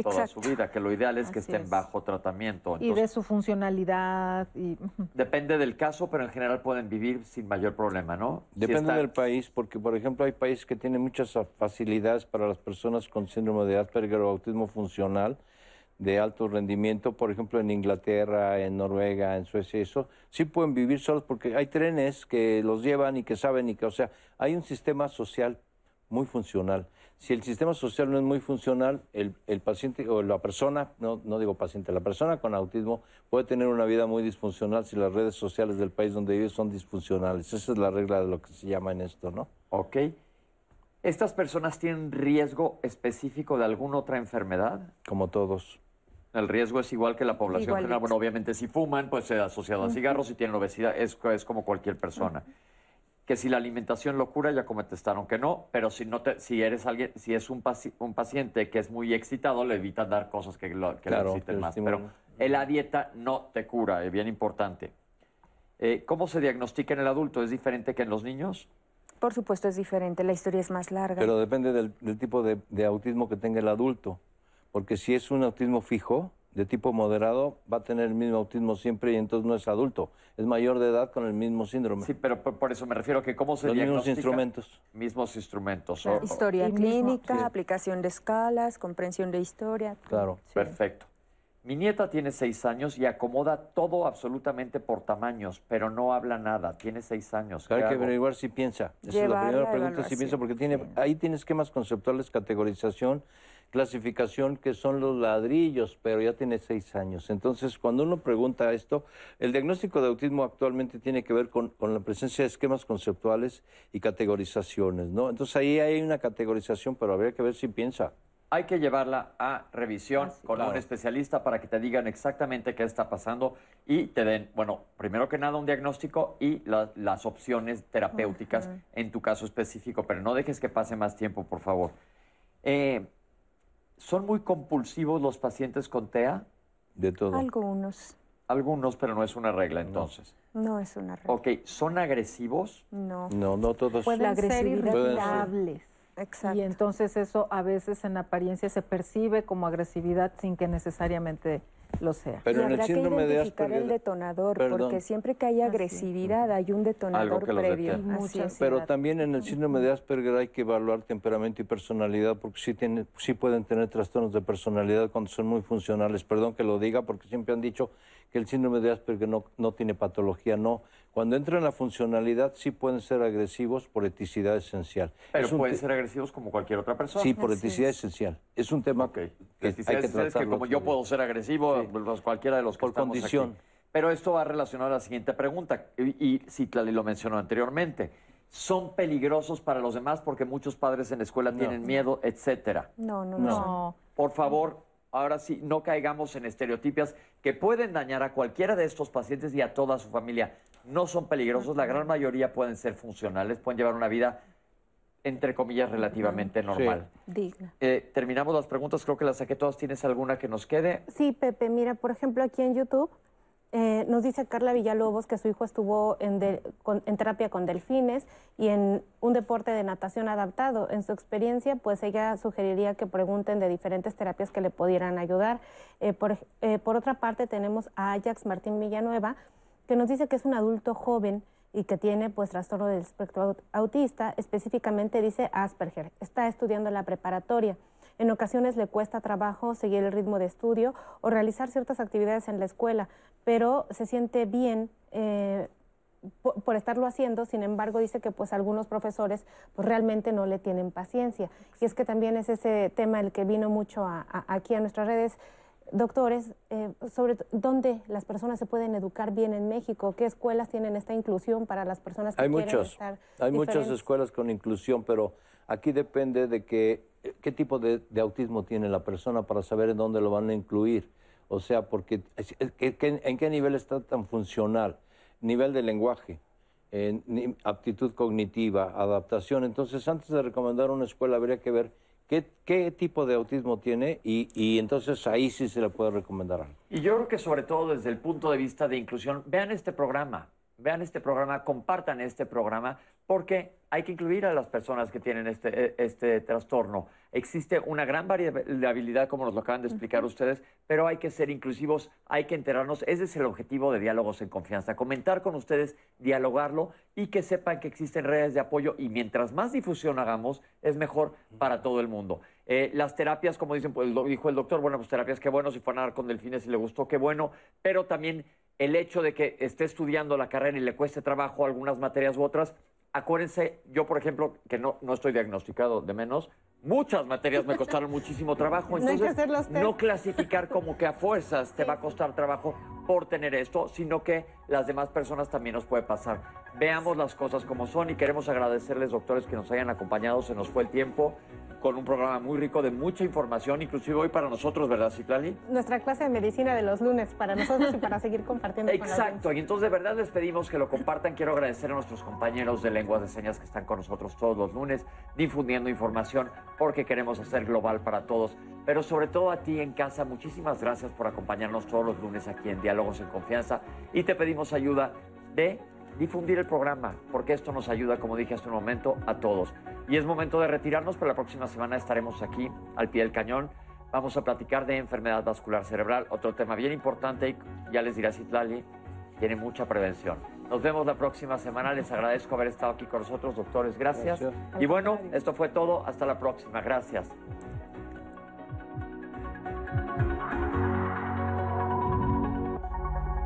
toda su vida, que lo ideal es que estén bajo tratamiento. y de su funcionalidad. Y... Depende del caso, pero en general pueden vivir sin mayor problema, ¿no? Depende del país, porque por ejemplo hay países que tienen muchas facilidades para las personas con síndrome de Asperger o autismo funcional, de alto rendimiento, por ejemplo en Inglaterra, en Noruega, en Suecia, eso, sí pueden vivir solos porque hay trenes que los llevan y que saben y que, o sea, hay un sistema social muy funcional. Si el sistema social no es muy funcional, el, el paciente o la persona, no, no digo paciente, la persona con autismo puede tener una vida muy disfuncional si las redes sociales del país donde vive son disfuncionales. Esa es la regla de lo que se llama en esto, ¿no? Ok. ¿Estas personas tienen riesgo específico de alguna otra enfermedad? Como todos. El riesgo es igual que la población general. Bueno, obviamente si fuman, pues se asociado a cigarros, si tienen obesidad, es, es como cualquier persona. Que si la alimentación lo cura, ya contestaron que no, pero si no te, si eres alguien, si es un, un paciente que es muy excitado, le evitan dar cosas que, lo, que le exciten más. Pero la dieta no te cura, es bien importante. Eh, ¿Cómo se diagnostica en el adulto? ¿Es diferente que en los niños? Por supuesto es diferente, la historia es más larga. Pero depende del, tipo de autismo que tenga el adulto porque si es un autismo fijo, de tipo moderado, va a tener el mismo autismo siempre y entonces no es adulto. Es mayor de edad con el mismo síndrome. Sí, pero por, eso me refiero a que cómo se Los mismos instrumentos. Mismos instrumentos. historia clínica, aplicación de escalas, comprensión de historia. Claro. Perfecto. Mi nieta tiene seis años y acomoda todo absolutamente por tamaños, pero no habla nada. Tiene seis años. Hay que averiguar si piensa. Esa es la primera pregunta, si piensa, porque tiene, ahí tiene esquemas conceptuales, categorización, clasificación que son los ladrillos, pero ya tiene seis años. Entonces, cuando uno pregunta esto, el diagnóstico de autismo actualmente tiene que ver con, la presencia de esquemas conceptuales y categorizaciones, ¿no? Entonces ahí hay una categorización, pero habría que ver si piensa. Hay que llevarla a revisión ah, con un especialista para que te digan exactamente qué está pasando y te den, bueno, primero que nada un diagnóstico y las opciones terapéuticas en tu caso específico, pero no dejes que pase más tiempo, por favor. Eh, ¿Son muy compulsivos los pacientes con TEA? De todo. Algunos. Algunos, pero no es una regla entonces. No, es una regla. Ok, ¿son agresivos? No. No, no todos. Pueden ser irritables. Exacto. Y entonces eso a veces en apariencia se percibe como agresividad sin que necesariamente lo sea. Pero y en el habrá que síndrome de identificar Asperger- el detonador, Perdón. porque siempre que hay agresividad hay un detonador que previo. Así es. Pero también en el síndrome de Asperger hay que evaluar temperamento y personalidad porque sí, tiene, sí pueden tener trastornos de personalidad cuando son muy funcionales. Perdón que lo diga porque siempre han dicho que el síndrome de Asperger no, no tiene patología. No. Cuando entra en la funcionalidad sí pueden ser agresivos por eticidad esencial. Pero Es pueden ser agresivos como cualquier otra persona. Sí, por eticidad esencial. Es un tema que hay que esencial es que tratarlo. como yo puedo ser agresivo, pues, cualquiera de los que Por estamos condición. aquí. Pero esto va relacionado a la siguiente pregunta, y, y Citlali lo mencionó anteriormente. ¿Son peligrosos para los demás porque muchos padres en la escuela tienen miedo, etcétera? No, no, No. no. Por favor, ahora sí, no caigamos en estereotipias que pueden dañar a cualquiera de estos pacientes y a toda su familia. No son peligrosos, la gran mayoría pueden ser funcionales, pueden llevar una vida, entre comillas, relativamente normal. Digna. Eh, terminamos las preguntas, creo que las saqué todas. ¿Tienes alguna que nos quede? Sí, Pepe, mira, por ejemplo, aquí en YouTube eh, nos dice Carla Villalobos que su hijo estuvo en, de- con- en terapia con delfines y en un deporte de natación adaptado. En su experiencia, pues ella sugeriría que pregunten de diferentes terapias que le pudieran ayudar. Eh, por, eh, por otra parte, tenemos a Ajax Martín Villanueva, que nos dice que es un adulto joven y que tiene pues trastorno del espectro aut- autista, específicamente dice Asperger. Está estudiando en la preparatoria. En ocasiones le cuesta trabajo seguir el ritmo de estudio o realizar ciertas actividades en la escuela, pero se siente bien eh, po- por, estarlo haciendo. Sin embargo, dice que pues algunos profesores pues realmente no le tienen paciencia. Y es que también es ese tema el que vino mucho a- a- aquí a nuestras redes. Doctores, eh, sobre dónde las personas se pueden educar bien en México, qué escuelas tienen esta inclusión para las personas que Hay quieren muchos, estar hay muchas diferentes? escuelas con inclusión, pero aquí depende de que, qué tipo de, de autismo tiene la persona para saber en dónde lo van a incluir. O sea, porque en qué nivel está tan funcional, nivel de lenguaje, eh, aptitud cognitiva, adaptación. Entonces, antes de recomendar una escuela, habría que ver qué, qué tipo de autismo tiene y, y entonces ahí sí se le puede recomendar. Y yo creo que sobre todo desde el punto de vista de inclusión, vean este programa, vean este programa, compartan este programa, porque hay que incluir a las personas que tienen este, eh, este trastorno. Existe una gran variabilidad, como nos lo acaban de explicar ustedes, pero hay que ser inclusivos, hay que enterarnos. Ese es el objetivo de Diálogos en Confianza, comentar con ustedes, dialogarlo y que sepan que existen redes de apoyo y mientras más difusión hagamos, es mejor para todo el mundo. Eh, las terapias, como dicen, pues dijo el doctor, bueno, pues terapias, qué bueno, si fue a nadar con delfines y le gustó, qué bueno, pero también el hecho de que esté estudiando la carrera y le cueste trabajo algunas materias u otras, acuérdense, yo por ejemplo, que no, no estoy diagnosticado de menos, muchas materias me costaron muchísimo trabajo, No hay que entonces hacer los test. no clasificar como que a fuerzas te va a costar trabajo por tener esto, sino que las demás personas también nos puede pasar. Veamos las cosas como son y queremos agradecerles, doctores, que nos hayan acompañado, se nos fue el tiempo con un programa muy rico de mucha información, inclusive hoy para nosotros, ¿verdad, Citlali? Nuestra clase de medicina de los lunes para nosotros y para seguir compartiendo con la. Exacto, y entonces de verdad les pedimos que lo compartan. Quiero agradecer a nuestros compañeros de lenguas de señas que están con nosotros todos los lunes, difundiendo información, porque queremos hacer global para todos. Pero sobre todo a ti en casa, muchísimas gracias por acompañarnos todos los lunes aquí en Diálogos en Confianza. Y te pedimos ayuda de difundir el programa, porque esto nos ayuda, como dije hace un momento, a todos. Y es momento de retirarnos, pero la próxima semana estaremos aquí al pie del cañón. Vamos a platicar de enfermedad vascular cerebral, otro tema bien importante, y ya les dirá Citlali, tiene mucha prevención. Nos vemos la próxima semana, les agradezco haber estado aquí con nosotros, doctores, gracias. Gracias. Y bueno, esto fue todo, hasta la próxima, gracias.